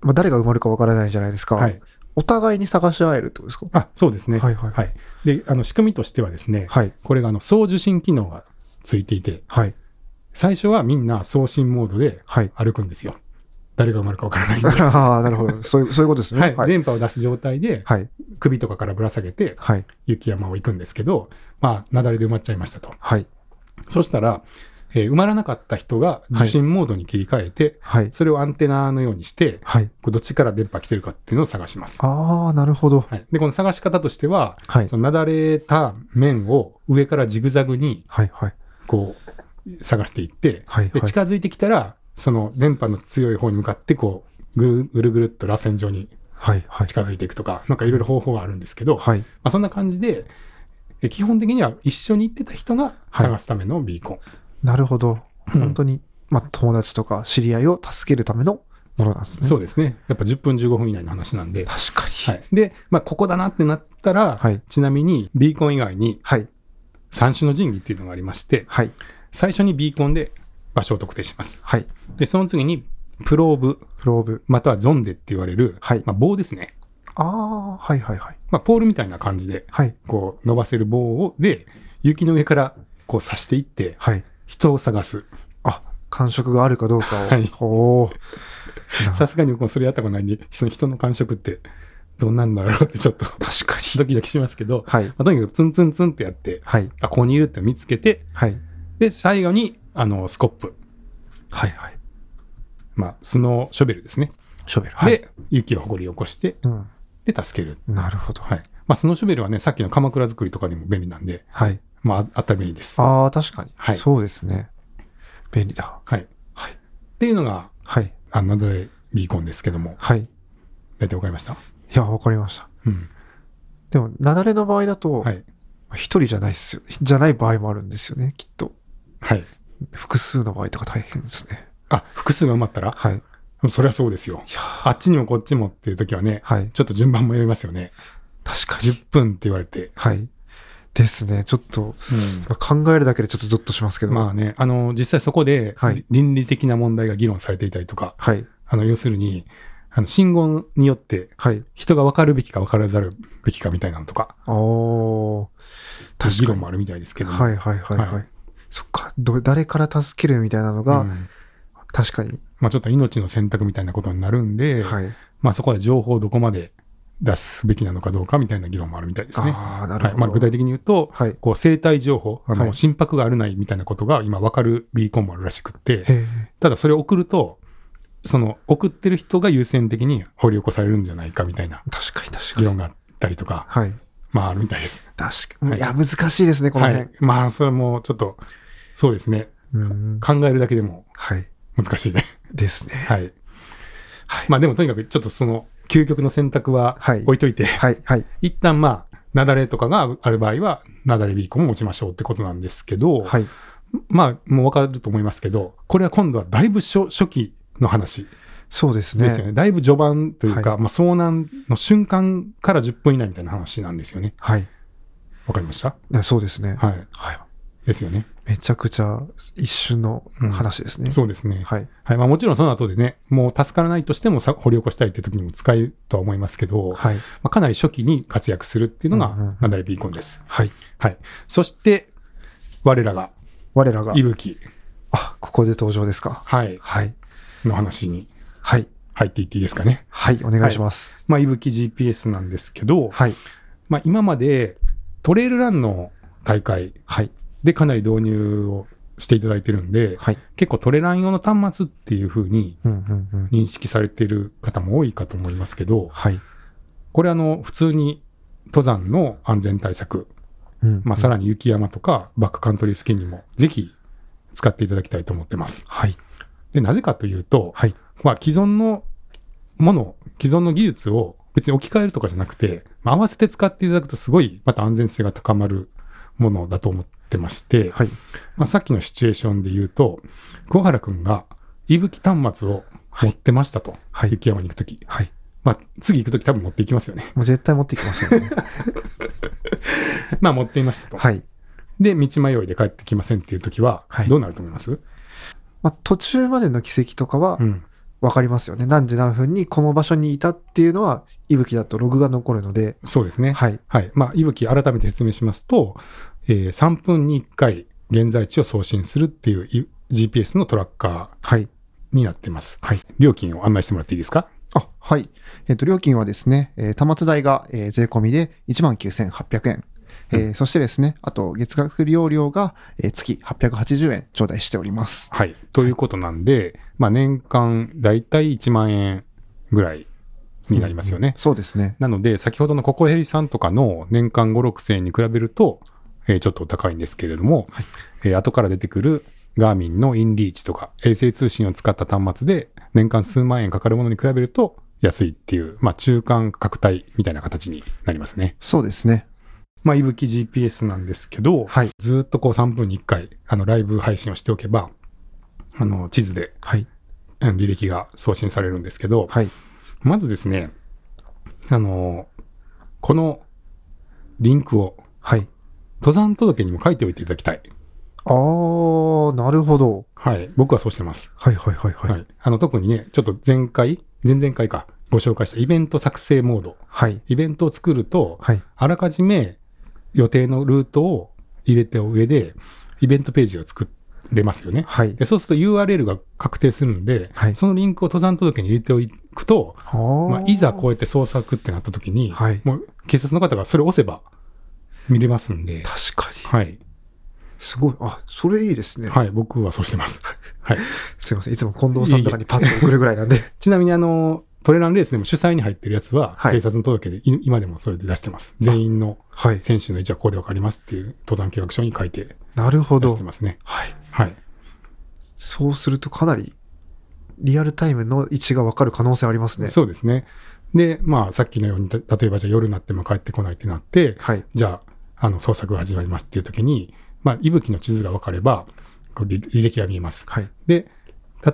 まあ、誰が埋まるかわからないじゃないですか。はい。お互いに探し合えるってことですか？あ、そうですね。はいはいはい。で、あの仕組みとしてはですね、はい。これがあの送受信機能がついていて、はい。最初はみんな送信モードではい。歩くんですよ。誰が埋まるかわからないんで。ああ、なるほど。そういう、そういうことですね。はい、はい。電波を出す状態ではい。首とかからぶら下げてはい。雪山を行くんですけど、まあ、雪崩で埋まっちゃいましたと。はい。そしたら、えー埋まらなかった人が受信モードに切り替えて、はい。それをアンテナのようにして、はい。どっちから電波来てるかっていうのを探します。ああ、なるほど。はい、で、この探し方としては、はい。そのなだれた面を上からジグザグにはい。はい。こう探していって、はい。ではい。近づいてきたら、その電波の強い方に向かってこうぐるぐるぐるっと螺旋状にはい。はい。近づいていくとか、なんかいろいろ方法があるんですけど、はい。まあ、そんな感じで、え基本的には一緒に行ってた人が探すためのビーコン。なるほど。うん本当に、まあ、友達とか知り合いを助けるためのものなんですね。そうですね。やっぱ10分15分以内の話なんで。確かに。はい。で、まあ、ここだなってなったら、はい。ちなみに、ビーコン以外にはい。三種の神器っていうのがありまして、はい。最初にビーコンで場所を特定します。はい。で、その次に、プローブ、プローブ。またはゾンデって言われる、はいまあ、棒ですね。ああ、はいはいはい。まあ、ポールみたいな感じで、はい。こう、伸ばせる棒を、で、雪の上から、こう刺していって、はい。人を探す。あ、感触があるかどうかを。はいさすがに僕もそれやったことないんで、その人の感触って、どうなんだろうってちょっと確かに。ドキドキしますけど、はい。まあ、とにかくツンツンツンってやって、はい。あ、ここにいるって見つけて、はい。で、最後に、あの、スコップ。はいはい。まあ、スノーショベルですね。ショベル。はい。で、雪を掘り起こして、うん。で、助ける。なるほど。はい。まあ、スノーショベルはね、さっきの鎌倉作りとかにも便利なんで、はい。まあ、ああったら便利です。ああ、確かに。はいそうですね。便利だ。はい。はい。っていうのが、はい。あの、ナダレビーコンですけども、はい。い大体わかりました？や、わかりました。うん。でも、雪崩の場合だと、はい。一人じゃないっすよ。じゃない場合もあるんですよね、きっと。はい。複数の場合とか大変ですね。あ、複数が埋まったら？はい。そりゃそうですよ。いやーあっちにもこっちもっていう時はね、はい。ちょっと順番迷いますよね。確かに。10分って言われて。はい。ですね。ちょっと、考えるだけでちょっとゾッとしますけど。まあね、あの、実際そこではい、倫理的な問題が議論されていたりとか、はい。あの、要するに、あの、信号によってはい。人が分かるべきか分からざるべきかみたいなのとか、おー。確かに。議論もあるみたいですけども。はいはいはいはい。はいそっか。ど、誰から助けるみたいなのが、うん確かに。まあちょっと命の選択みたいなことになるんで、はい。まあそこで情報をどこまで出すべきなのかどうかみたいな議論もあるみたいですね。ああ、なるほど。はいまあ、具体的に言うと、はい。こう生体情報、あのはい心拍があるないみたいなことが今分かるビーコンもあるらしくって。ただそれを送ると、その送ってる人が優先的に掘り起こされるんじゃないかみたいな確かに確かに。議論があったりとか、はい。まああるみたいです。確かに。はいいや、難しいですね、このは辺。い。まあそれもちょっと、そうですね。うん。考えるだけでもはい。難しいね。ですね。はい。はい。まあでもとにかくちょっとその究極の選択ははい置いといて、はい。はい。一旦まあ、雪崩とかがある場合は、雪崩ビーコンも持ちましょうってことなんですけど、はい。まあ、もうわかると思いますけど、これは今度はだいぶ初初期の話そうですね。ですよね。だいぶ序盤というか、はまあ、遭難の瞬間から10分以内みたいな話なんですよね。はい。わかりました？そうですね。はい。はい。ですよね。めちゃくちゃ一瞬の話ですね。そうですね。はい。はい。まあもちろんその後でね、もう助からないとしてもさ掘り起こしたいっていう時にも使えるとは思いますけど、はい。まあ、かなり初期に活躍するっていうのがうんうんうん、雪崩ビーコンです。はい。はい。そして、我らが、我らが息、吹、あ、ここで登場ですか。はい、はい。の話にはい。入っていっていいですかね？はい。お願いします。まあ、息吹 GPS なんですけど、はい。まあ、今までトレイルランの大会はい。でかなり導入をしていただいてるんで、はい。結構トレラン用の端末っていう風にうんうんうん。認識されている方も多いかと思いますけど、はい。これあの、普通に登山の安全対策、うんまあ、さらに雪山とかバックカントリースキーにもぜひ使っていただきたいと思ってます。はい。で、なぜかというと、はい。まあ、既存のもの、既存の技術を別に置き換えるとかじゃなくて、まあ合わせて使っていただくとすごいまた安全性が高まるものだと思ってまして、はい。まあ、さっきのシチュエーションで言うと、桑原くんが息吹端末を持ってましたと、はい。雪山に行くとき。はい。まあ、次行くとき多分持っていきますよね。もう絶対持ってきますよね。まあ、持っていましたと。はい。で、道迷いで帰ってきませんっていうときははい、どうなると思います、まあ、途中までの軌跡とかはうん。分かりますよね。何時何分にこの場所にいたっていうのは、息吹だとログが残るので、そうですね。はい。はい。まあ、いぶき改めて説明しますと、えー3分に1回現在地を送信するっていうい GPS のトラッカはい。ーになってます。はい。料金を案内してもらっていいですか？あ、はい。えっ、と、料金はですね、えー端末代が、えー税込みで19,800円。えーそしてですね、あと月額利用料が、えー月880円頂戴しております。はい。ということなんで、まあ、年間だいたい1万円ぐらいになりますよね。そうですね。なので、先ほどのココヘリさんとかの年間5、6千円に比べると、えーちょっとお高いんですけれども、はいえー後から出てくるガーミンのインリーチとか衛星通信を使った端末で年間数万円かかるものに比べると安いっていう、まあ中間価格帯みたいな形になりますね。そうですね。まあ、いぶき GPS なんですけど、はい。ずーっとこう3分に1回、あの、ライブ配信をしておけば、あの、地図ではい。うん履歴が送信されるんですけど、はい。まずですね、あの、このリンクをはい。登山届にも書いておいていただきたい。あー、なるほど。はい。僕はそうしてます。はいはいはいはい。はい。あの、特にね、ちょっと前回、前々回か、ご紹介したイベント作成モード。はい。イベントを作ると、はい。あらかじめ予定のルートを入れてお上で、イベントページを作れますよね。はい。でそうすると URL が確定するんで、はいそのリンクを登山届に入れておくと、まあ、いざこうやって捜索ってなった時に、はいもう警察の方がそれを押せば見れますんで、確かに。はい。すごい。あ、それいいですね。はい、僕はそうしてます。はい。すいません。いつも近藤さんとかにパッと送るぐらいなんで。ちなみにあの、トレランレースでも主催に入ってるやつは、はい警察の届けでい今でもそれで出してます。全員のはい。選手の位置はここでわかりますっていう登山計画書に書いてなるほど出して。ますね。はい。はい。そうするとかなりリアルタイムの位置がわかる可能性ありますね。そうですね。で、まあ、さっきのように、た例えばじゃあ夜になっても帰ってこないってなって、はい。じゃあ、あの、捜索が始まりますっていう時に、まあ、息吹の地図が分かれば、履歴が見えます。はい。で、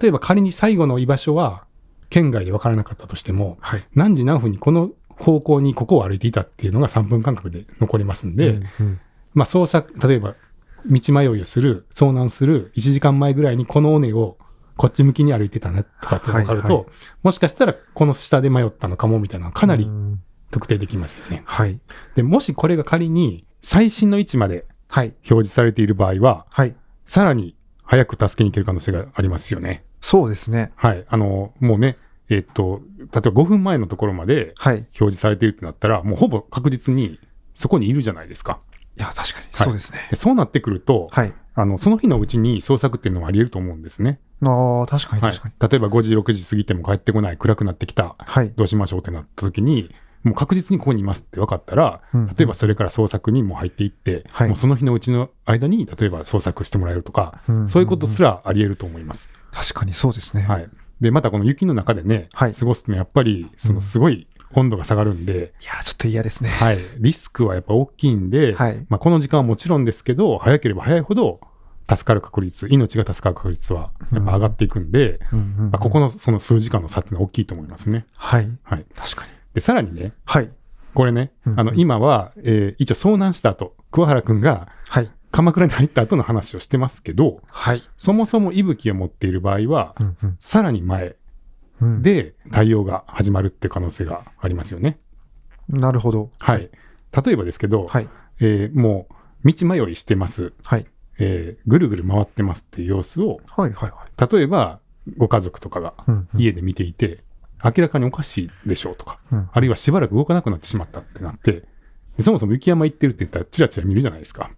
例えば仮に最後の居場所は、県外で分からなかったとしても、はい。何時何分にこの方向にここを歩いていたっていうのが3分間隔で残りますんで、うんうんまあ、捜索、例えば、道迷いをする、遭難する1時間前ぐらいにこの尾根をこっち向きに歩いてたねとかって分かると、はいはもしかしたらこの下で迷ったのかもみたいなのがかなりうん特定できますよね。はい。で、もしこれが仮に最新の位置まではい。表示されている場合は、はい。さらに早く助けに行ける可能性がありますよね。そうですね。はい。あの、もうね、えっと、例えば5分前のところまではい。い表示されているってなったら、もうほぼ確実にそこにいるじゃないですか。や、確かに。はいそうですね。でそうなってくると、はい。あの、その日のうちに捜索っていうのはあり得ると思うんですね。ああ、確かにはい確かに。。例えば5時、6時過ぎても帰ってこない、暗くなってきた、はい。どうしましょうってなった時に、もう確実にここにいますって分かったら、うん例えばそれから捜索にも入っていって、はいもうその日のうちの間に、例えば捜索してもらえるとか、うんそういうことすらあり得ると思います。確かにそうですね。はい。で、またこの雪の中でね、はい過ごすとやっぱり、そのすごい温度が下がるんで、いや、ちょっと嫌ですね。はい。リスクはやっぱ大きいんで、はい。まあ、この時間はもちろんですけど、早ければ早いほど助かる確率、命が助かる確率はやっぱ上がっていくんで、ここのその数時間の差っていうのは大きいと思いますね。はい。はい。確かに。で、さらにね、はい。これね、うんうんあの、今は、えー一応遭難した後、桑原くんがはい。鎌倉に入った後の話をしてますけど、はい。そもそも息吹を持っている場合は、うんうんさらに前うん、で対応が始まるって可能性がありますよね。なるほど。はい。例えばですけど、はい。えーもう道迷いしてます、はい。えーぐるぐる回ってますっていう様子を、はい。はい。はい。例えばご家族とかがうんうん家で見ていて、明らかにおかしいでしょうとか、うんあるいはしばらく動かなくなってしまったってなって、でそもそも雪山行ってるって言ったら、チラチラ見るじゃないですか。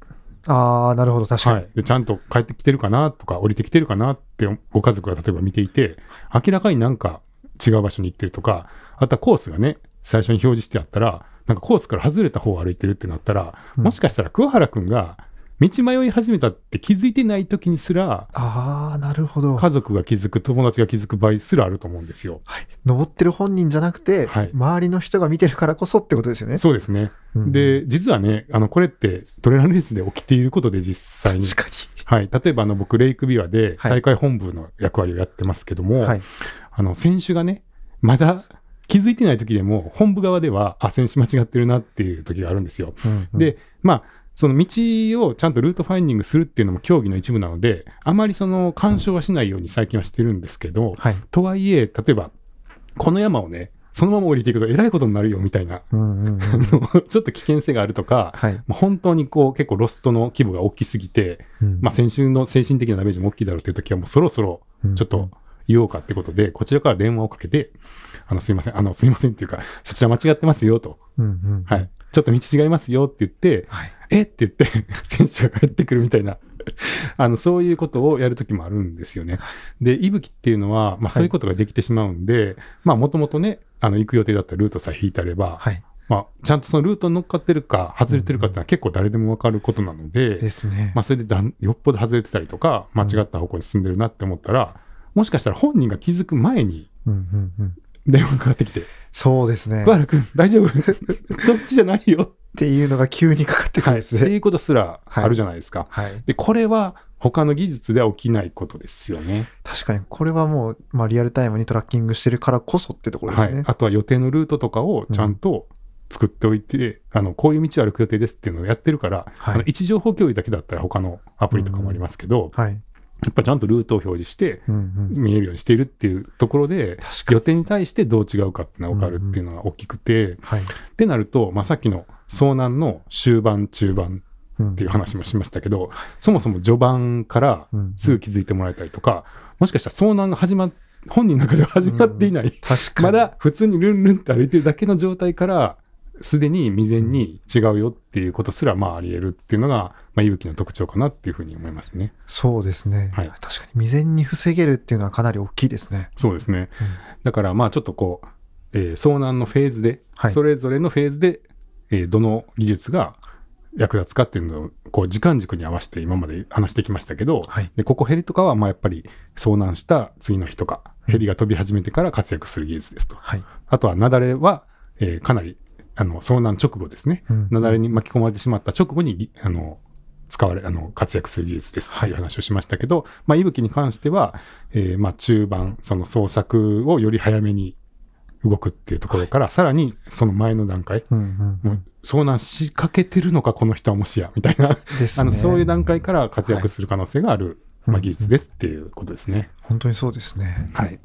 ああ、なるほど。確かに。はい。で、ちゃんと帰ってきてるかなとか、降りてきてるかなってご家族が例えば見ていて、明らかになんか違う場所に行ってるとか、あとはコースがね、最初に表示してあったら、なんかコースから外れた方を歩いてるってなったら、うんもしかしたら桑原くんが道迷い始めたって気づいてない時にすら、ああ、なるほど。家族が気づく、友達が気づく場合すらあると思うんですよ。はい。登ってる本人じゃなくて、はい周りの人が見てるからこそってことですよね。そうですね。うんで、実はね、あの、これってトレランレースで起きていることで実際に。確かはい。例えば、あの、僕、レイクビワではい大会本部の役割をやってますけども、に。はい。あの、選手がね、まだ気づいてない時でも、本部側では、あ、選手間違ってるなっていう時があるんですよ。うんうん、で、まあ、その道をちゃんとルートファインディングするっていうのも競技の一部なので、あまりその干渉はしないように最近はしてるんですけど、はい。とはいえ、例えば、この山をね、そのまま降りていくとえらいことになるよみたいな、うんうんうん ちょっと危険性があるとか、はい。本当にこう結構ロストの規模が大きすぎて、うんまあ、先週の精神的なダメージも大きいだろうという時はもうそろそろちょっと言おうかってことで、こちらから電話をかけて、あの、すいません、あの、すいませんっていうか、そちら間違ってますよと。うんうんはい。ちょっと道違いますよって言って、はい。えって言って、選手が帰ってくるみたいな、あの、そういうことをやるときもあるんですよね。で、息吹っていうのは、まあ、そういうことができてしまうんで、まあ、もともとね、あの、行く予定だったルートさえ引いてあれば、はい。まあ、ちゃんとそのルートに乗っかってるか、外れてるかっていうのは結構誰でもわかることなので、ですね。まあ、それでだんよっぽど外れてたりとか、間違った方向に進んでるなって思ったら、もしかしたら本人が気づく前にうんうんうん電話がかかってきて、そうですね。桑原君、大丈夫？そっちじゃないよ。っていうのが急にかかってくるんですね。っていうことすらあるじゃないですか。はい。で、これは他の技術では起きないことですよね。確かに、これはもう、まあ、リアルタイムにトラッキングしてるからこそってところですね。はい。あとは予定のルートとかをちゃんと作っておいて、あの、こういう道を歩く予定ですっていうのをやってるから、はいあの位置情報共有だけだったら他のアプリとかもありますけど、はい。やっぱちゃんとルートを表示して、うんうん。見えるようにしているっていうところで。予定に対してどう違うかっていうのが分かるっていうのが大きくて、はい。ってなると、まあ、さっきの遭難の終盤、中盤っっていう話もしましたけど、そもそも序盤からすぐ気づいてもらえたりとか、もしかしたら遭難が始まっ本人の中では始まっていない、確かに。まだ普通にルンルンって歩いてるだけの状態から、すでに未然に違うよっていうことすらまああり得るっていうのが、まあ、勇気の特徴かなっていうふうに思いますね。そうですね。はい確かに。未然に防げるっていうのはかなり大きいですね。そうですね。だからまあちょっとこう、えー遭難のフェーズで、はいそれぞれのフェーズで、えーどの技術が役立つかっていうのをこう時間軸に合わせて今まで話してきましたけど、はい。でここヘリとかはまあやっぱり遭難した次の日とか、うんヘリが飛び始めてから活躍する技術ですと。はい。あとは雪崩は、えーかなりあの遭難直後ですね。うん雪崩に巻き込まれてしまった直後にぎあの使われあの活躍する技術ですっていう話をしましたけど、まあ、息吹に関しては、えーまあ、中盤、その捜索をより早めに動くっていうところから、さらにその前の段階、うんうんもう遭難しかけてるのか、この人はもしや、みたいな、ね。あのそういう段階から活躍する可能性がある、まあ、うん技術ですっていうことですね。本当にそうですね。はい。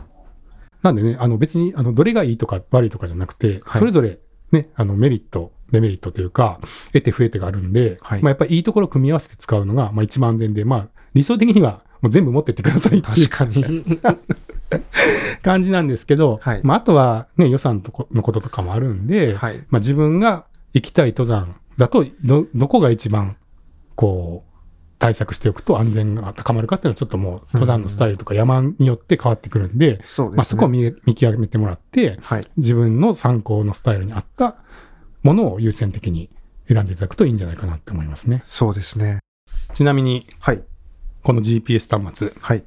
なんでね、あの別にあのどれがいいとか悪いとかじゃなくて、はいそれぞれね、あのメリット、デメリットというか、得て増えてがあるんで、はいまあやっぱりいいところを組み合わせて使うのが、まあ一番安全で、まあ理想的にはもう全部持ってってくださいっていう確かに。感じなんですけど、はいまああとはね、予算とこのこととかもあるんで、はい。まあ自分が行きたい登山だと、ど、どこが一番、こう、対策しておくと安全が高まるかっていうのはちょっともう登山のスタイルとか山によって変わってくるんで、そうですね。まあ、そこを見見極めてもらって、はい。自分の参考のスタイルに合ったものを優先的に選んでいただくといいんじゃないかなって思いますね。そうですね。ちなみに、はい。この GPS 端末、はい。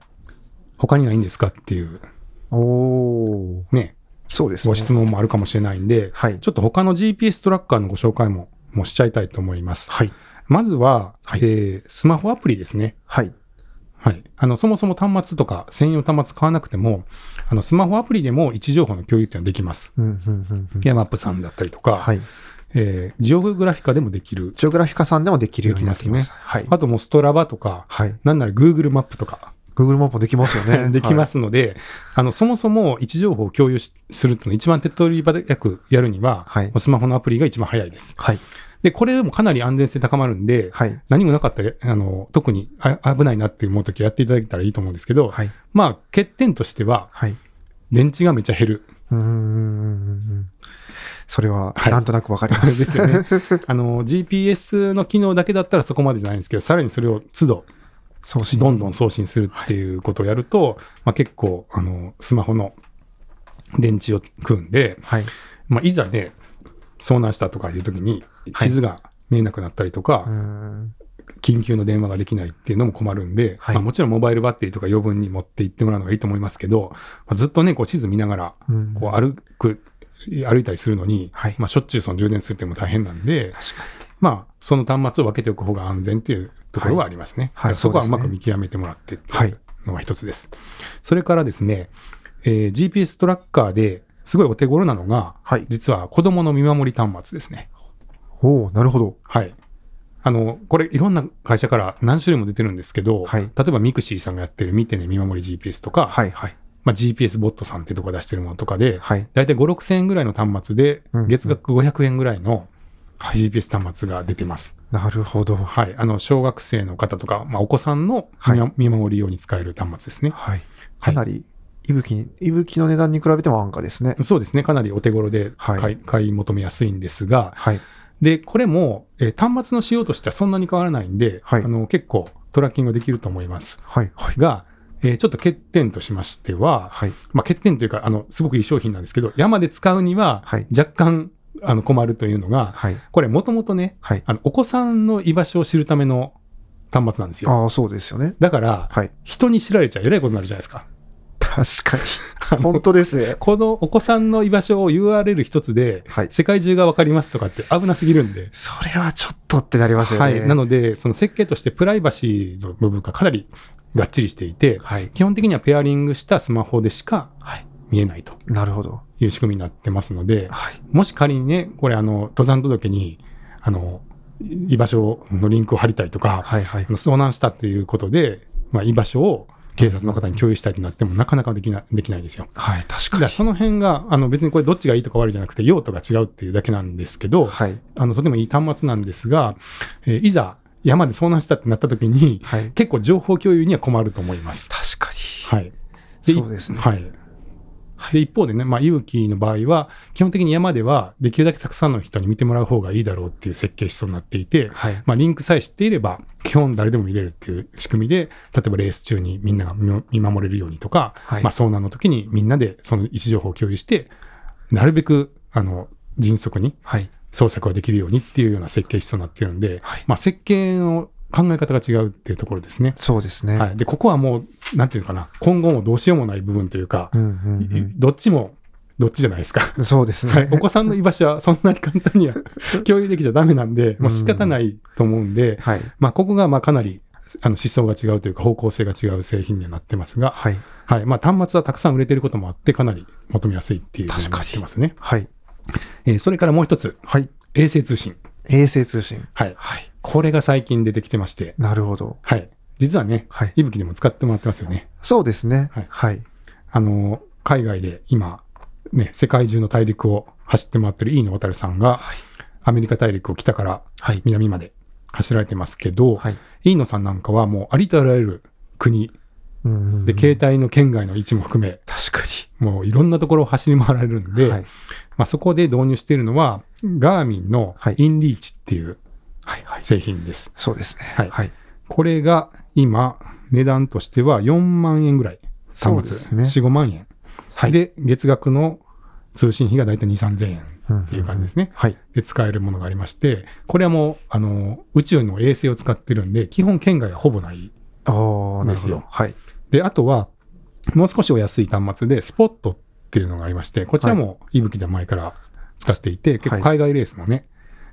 他にないんですかっていうおー。ね、そうですね。ご質問もあるかもしれないんで、はい。ちょっと他の GPS トラッカーのご紹介ももうしちゃいたいと思います。はい。まずは、はいえースマホアプリですね。はい。はい。あの、そもそも端末とか専用端末買わなくても、あの、スマホアプリでも位置情報の共有っていうのはできます。うん、うん、うんうん。ヤマップさんだったりとか、はい。えージオグラフィカでもできる。ジオグラフィカさんでもできるようになってきます。ではい。あともうストラバとか、はい。なんなら Google マップとか Google マップもできますよね。できますすので、あの、そもそも位置情報を共有しするっていうのを一番手っ取り早くやるには、はいスマホのアプリが一番早いです。はい。で、これでもかなり安全性高まるんで、はい。何もなかったら、あの、特にあ危ないなって思うときやっていただけたらいいと思うんですけど、はい。まあ、欠点としては、はい。電池がめっちゃ減る。うーん。それは、はいなんとなくわかりま。ですすよね。あの、GPS の機能だけだったらそこまでじゃないんですけど、さらにそれを都度、そうしどんどん送信するっていうことをやると、まあ、結構、あの、スマホの電池を食うんで、はい。まあ、いざね、遭難したとかいう時に、はい地図が見えなくなったりとか。緊急の電話ができないっていうのも困るんで、はい。まあ、もちろんモバイルバッテリーとか余分に持って行ってもらうのがいいと思いますけど、まあ、ずっとね、こう地図見ながら、うん。こう歩く、歩いたりするのに、はい。まあ、しょっちゅうその充電するっても大変なんで、まあ、その端末を分けておく方が安全っていうところはありますね。はい。はい。そこはうまく見極めてもらってってはい。いうのが一つです。それからですね、えー GPS トラッカーですごいお手頃なのが、はい実は子供の見守り端末ですね。に。おー、なるほど。はい。あの、これいろんな会社から何種類も出てるんですけど、はい例えばミクシーさんがやってる見てね見守り GPS とか、はい、はい。まあ、GPS ボットさんってとこが出してるものとかで、はい。だいたい5、6千円ぐらいの端末でうん、月額500円ぐらいの GPS 端末が出てます。なるほど。はい。あの、小学生の方とか、まあ、お子さんの見守り用に使える端末ですね。はい。かなり、いぶきに、いぶきの値段に比べても安価ですね。そうですね。かなりお手頃ではい買い,、買い求めやすいんですが、はい。で、これも、えー端末の仕様としてはそんなに変わらないんで、はいあの結構トラッキングできると思います。はい。はい。が、えーちょっと欠点としましては、はい。まあ、欠点というか、あの、すごくいい商品なんですけど、山で使うにははい若干、あの困るというのが、はい。これもともとね、はい。あの、お子さんの居場所を知るための端末なんですよ。ああ、そうですよね。だから、はい。人に知られちゃえらいことになるじゃないですか。確かに。本当ですね。このお子さんの居場所を URL 一つで、はい世界中がわかりますとかって危なすぎるんで。それはちょっとってなりますよね。はい。なので、その設計としてプライバシーの部分がかなりがっちりしていて、はい。基本的にはペアリングしたスマホでしかはい。見えないとなるほど。いう仕組みになってますので、はい。もし仮にね、これあの、登山届に、あの、居場所のリンクを貼りたいとか、はいはい遭難したっていうことで、まあ、居場所を警察の方に共有したいとなっても、なかなかできなできないんですよ。はい、確だかからその辺が、あの別にこれどっちがいいとか悪いじゃなくて、用途が違うっていうだけなんですけど、に。はい。あのとてもいい端末なんですが、えーいざ山で遭難したってなった時に、はい。結構情報共有には困ると思います。確かに。はい。そうですねはい。で、一方でね、まあ、勇気の場合は、基本的に山では、できるだけたくさんの人に見てもらう方がいいだろうっていう設計思想になっていて、はい。まあ、リンクさえ知っていれば、基本誰でも見れるっていう仕組みで、例えばレース中にみんなが見見守れるようにとか、はいまあ、遭難の時にみんなでその位置情報を共有して、なるべく、あの、迅速にはい。捜索ができるようにっていうような設計思想になってるんで、はいまあ、設計の考え方が違うっていうところですね。そうですね。はい。で、ここはもう、なんていうのかな、今後もどうしようもない部分というか、うんうんどっちも、どっちじゃないですか。うん。そうですね。はい、お子さんの居場所はそんなに簡単には 共有できちゃダメなんで、もう仕方ないと思うんで、はい。まあ、ここがまあかなりあの思想が違うというか、方向性が違う製品にはなってますが、はい。はいまあ、端末はたくさん売れてることもあって、かなり求めやすいっていうふうになってますね。はい。えーそれからもう一つ、はい。衛星通信。衛星通信。はい。はい。これが最近出てきてまして、なるほど。はい。実はね、はい。いぶきでも使ってもらってますよね。そうですね。はいはい。あの、海外で今、ね、世界中の大陸を走って回ってる飯野渡さんが、はいアメリカ大陸を北からはい。南まで走られてますけど、はい。飯野さんなんかはもうありとあらゆる国で、携帯の県外の位置も含め、確かもういろんなところを走り回られるんで、に。はい。まあ、そこで導入しているのは、ガーミンのはいインリーチっていう。製品です。そうですね。はいはい。これが今、値段としては4万円ぐらい。端末ですね4、5万円。はい。で、月額の通信費がだいたい2、3000円っていう感じですね。はい。で、使えるものがありまして、これはもう、あの、宇宙の衛星を使ってるんで、基本圏外はほぼない。ああ、なるほどですよ。はい。で、あとは、もう少しお安い端末で、スポットっていうのがありまして、こちらもいぶきで前から使っていて、結構海外レースのね、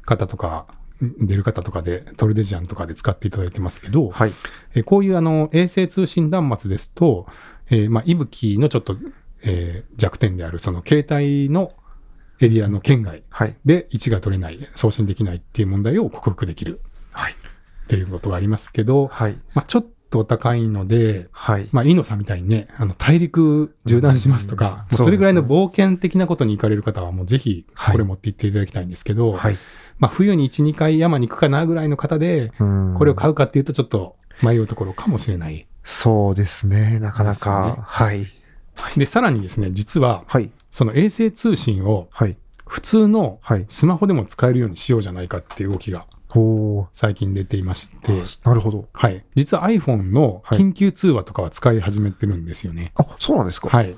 方とか、出る方とかで、トルデジアンとかで使っていただいてますけど、はい。えこういうあの衛星通信端末ですと、えーまあ、いぶきのちょっと、えー弱点である、その携帯のエリアの圏外はい。で位置が取れない、送信できないっていう問題を克服できるはい。っていうことがありますけど、はい。まあ、ちょっとお高いので、はい。まあ、飯野さんみたいにね、あの大陸縦断しますとか、うんもうそれぐらいの冒険的なことに行かれる方は、もうぜひ、はいこれ持って行っていただきたいんですけど、はい。まあ、冬に1、2回山に行くかなぐらいの方で、うんこれを買うかっていうと、ちょっと迷うところかもしれない。そうですね。なかなか。はい。で、さらにですね、実は、はい。その衛星通信をはい。普通のはい。スマホでも使えるようにしようじゃないかっていう動きが最近出ていまして、なるほど。はい。実は iPhone のはい緊急通話とかは使い始めてるんですよね。あ、そうなんですかはい。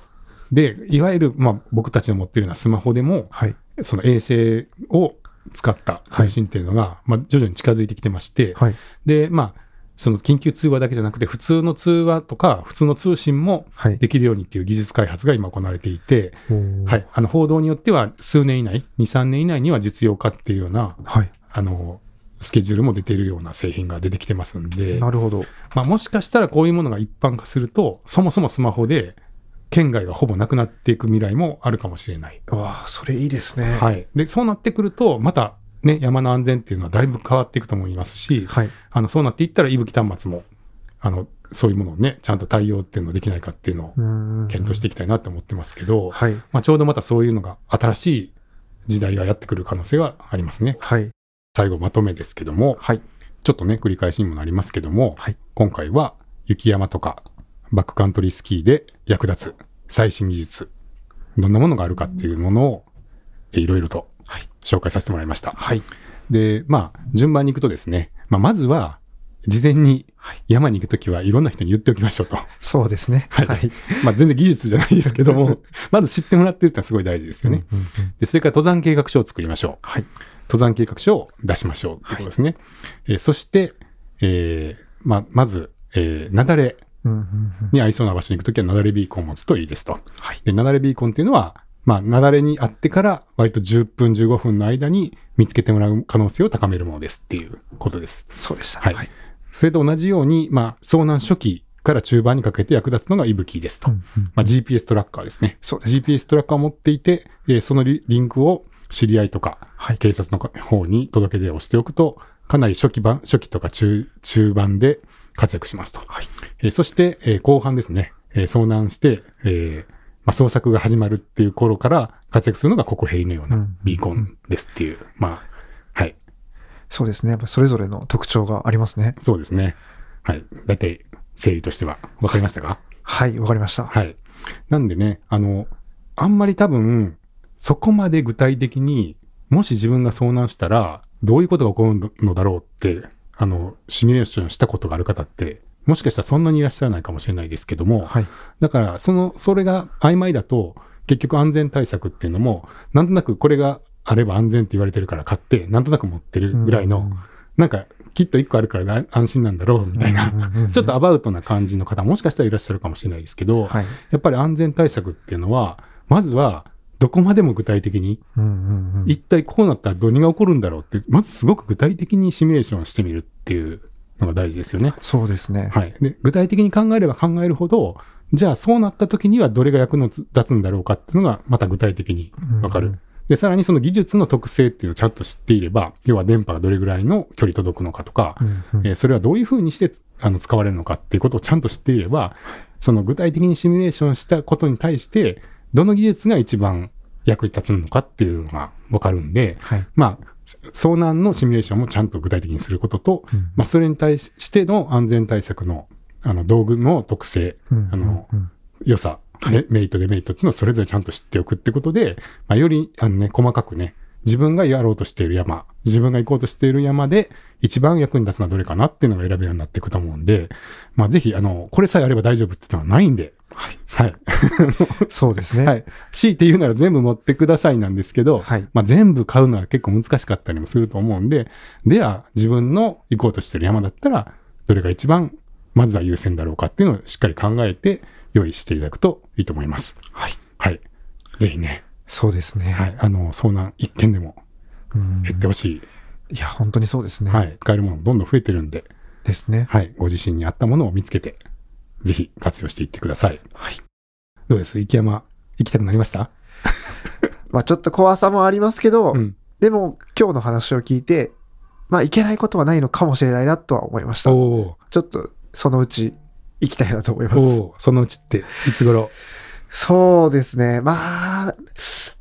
で、いわゆる、まあ、僕たちの持ってるようなスマホでも、はい。その衛星を使った通信っていうのが、まあ、徐々に近づいてきてまして、はい。で、まあ、その緊急通話だけじゃなくて、普通の通話とか、普通の通信もはい。できるようにっていう技術開発が今行われていて、おーはい、あの報道によっては数年以内、2、3年以内には実用化っていうような、はい。あの、スケジュールも出ているような製品が出てきてますんで、なるほど。まあ、もしかしたらこういうものが一般化すると、そもそもスマホで県外がほぼなくなっていく未来もあるかもしれない。わあ、それいいですね。はい。で、そうなってくると、またね、山の安全っていうのはだいぶ変わっていくと思いますし、はい。あの、そうなっていったら、いぶき端末も、あの、そういうものをね、ちゃんと対応っていうのできないかっていうのを検討していきたいなと思ってますけど、はい。まあ、ちょうどまたそういうのが新しい時代がやってくる可能性はありますね。はい。最後まとめですけども、はい。ちょっとね、繰り返しにもなりますけども、はい今回は雪山とかバックカントリースキーで役立つ最新技術、どんなものがあるかっていうものをえいろいろとはい紹介させてもらいました。はい。で、まあ、順番に行くとですね、まあ、まずは、事前に山に行くときはいろんな人に言っておきましょうと。そうですね。はいはい。まあ、全然技術じゃないですけども、まず知ってもらってるってのはすごい大事ですよね。うんうんうんで、それから登山計画書を作りましょう。はい。登山計画書を出しましょうということですね。えーそして、えーまあ、まず、えー、雪崩に合いそうな場所に行くときは、なだれビーコンを持つといいですと。はい。で、なだれビーコンっていうのは、まあ、なだれにあってから、割と10分、15分の間に見つけてもらう可能性を高めるものですっていうことです。そうでした。はいそれと同じように、まあ、遭難初期から中盤にかけて役立つのが息吹ですと。うんうんまあ、GPS トラッカーですね。そうです。GPS トラッカーを持っていて、えーそのリリンクを知り合いとか、はい。警察の方に届け出をしておくと、かなり初期版、初期とか中、中盤で活躍しますと。はい。えーそして、えー後半ですね、えー遭難して、えーまあ、捜索が始まるっていう頃から活躍するのがココヘリのよううなんビーコンですっていう、まあ、はい、そうですね。やっぱそれぞれの特徴がありますね。そうですね。はい。だいたい整理としては分かりましたか？はい。わかりました。はい。なんでね、あの、あんまり多分、そこまで具体的に、もし自分が遭難したら、どういうことが起こるのだろうって、あの、シミュレーションしたことがある方って、もしかしたらそんなにいらっしゃらないかもしれないですけども、はい。だから、その、それが曖昧だと、結局安全対策っていうのも、なんとなくこれがあれば安全って言われてるから買って、なんとなく持ってるぐらいの、なんか、きっと一個あるから安心なんだろうみたいな、ちょっとアバウトな感じの方もしかしたらいらっしゃるかもしれないですけど、はい。やっぱり安全対策っていうのは、まずはどこまでも具体的に、うんうんうん一体こうなったら何が起こるんだろうって、まずすごく具体的にシミュレーションしてみるっていうのが大事ですよね。そうですね。はい。で、具体的に考えれば考えるほど、じゃあそうなった時にはどれが役の立つんだろうかっていうのがまた具体的にわかる。うんで、さらにその技術の特性っていうのをちゃんと知っていれば、要は電波がどれぐらいの距離届くのかとか、うんうんえーそれはどういうふうにしてつあの使われるのかっていうことをちゃんと知っていれば、その具体的にシミュレーションしたことに対して、どの技術が一番役に立つのかっていうのがわかるんで、はい。まあ、遭難のシミュレーションもちゃんと具体的にすることと、うん。まあ、それに対しての安全対策のあの道具の特性、うんあのうん。うん良さ、ねメリット、デメリットっていうのをそれぞれちゃんと知っておくってことで、まあ、よりあの、ね、細かくね、自分がやろうとしている山、自分が行こうとしている山で一番役に立つのはどれかなっていうのが選べるようになっていくと思うんで、まあ、ぜひ、あの、これさえあれば大丈夫っていうのはないんで、はい。はい。そうですね。はい。強いて言うなら全部持ってくださいなんですけど、はい。まあ、全部買うのは結構難しかったりもすると思うんで、では自分の行こうとしてる山だったら、どれが一番まずは優先だろうかっていうのをしっかり考えて用意していただくといいと思います。はい。はい。ぜひね、そうですね。はい。あの、遭難一件でもうん減ってほしい。いや、本当にそうですね。はい。使えるものどんどん増えてるんで、ですね。はい。ご自身に合ったものを見つけて、ぜひ活用していってください。はい。どうです？池山、行きたくなりました？まあちょっと怖さもありますけど、うん。でも今日の話を聞いて、まあいけないことはないのかもしれないなとは思いました。おちょっとそのうち行きたいなと思います。おそのうちって、いつ頃？そうですね。まあ、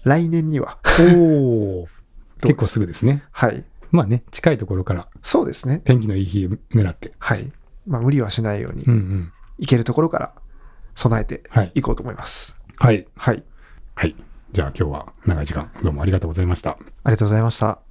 来年には。おお 結構すぐですね。はい。まあね、近いところからそうですね。天気のいい日狙って。はい。まあ無理はしないようにうんうん。行けるところから備えてはい。いこうと思います。はい。はい。はい。じゃあ今日は長い時間どうもありがとうございました。ありがとうございました。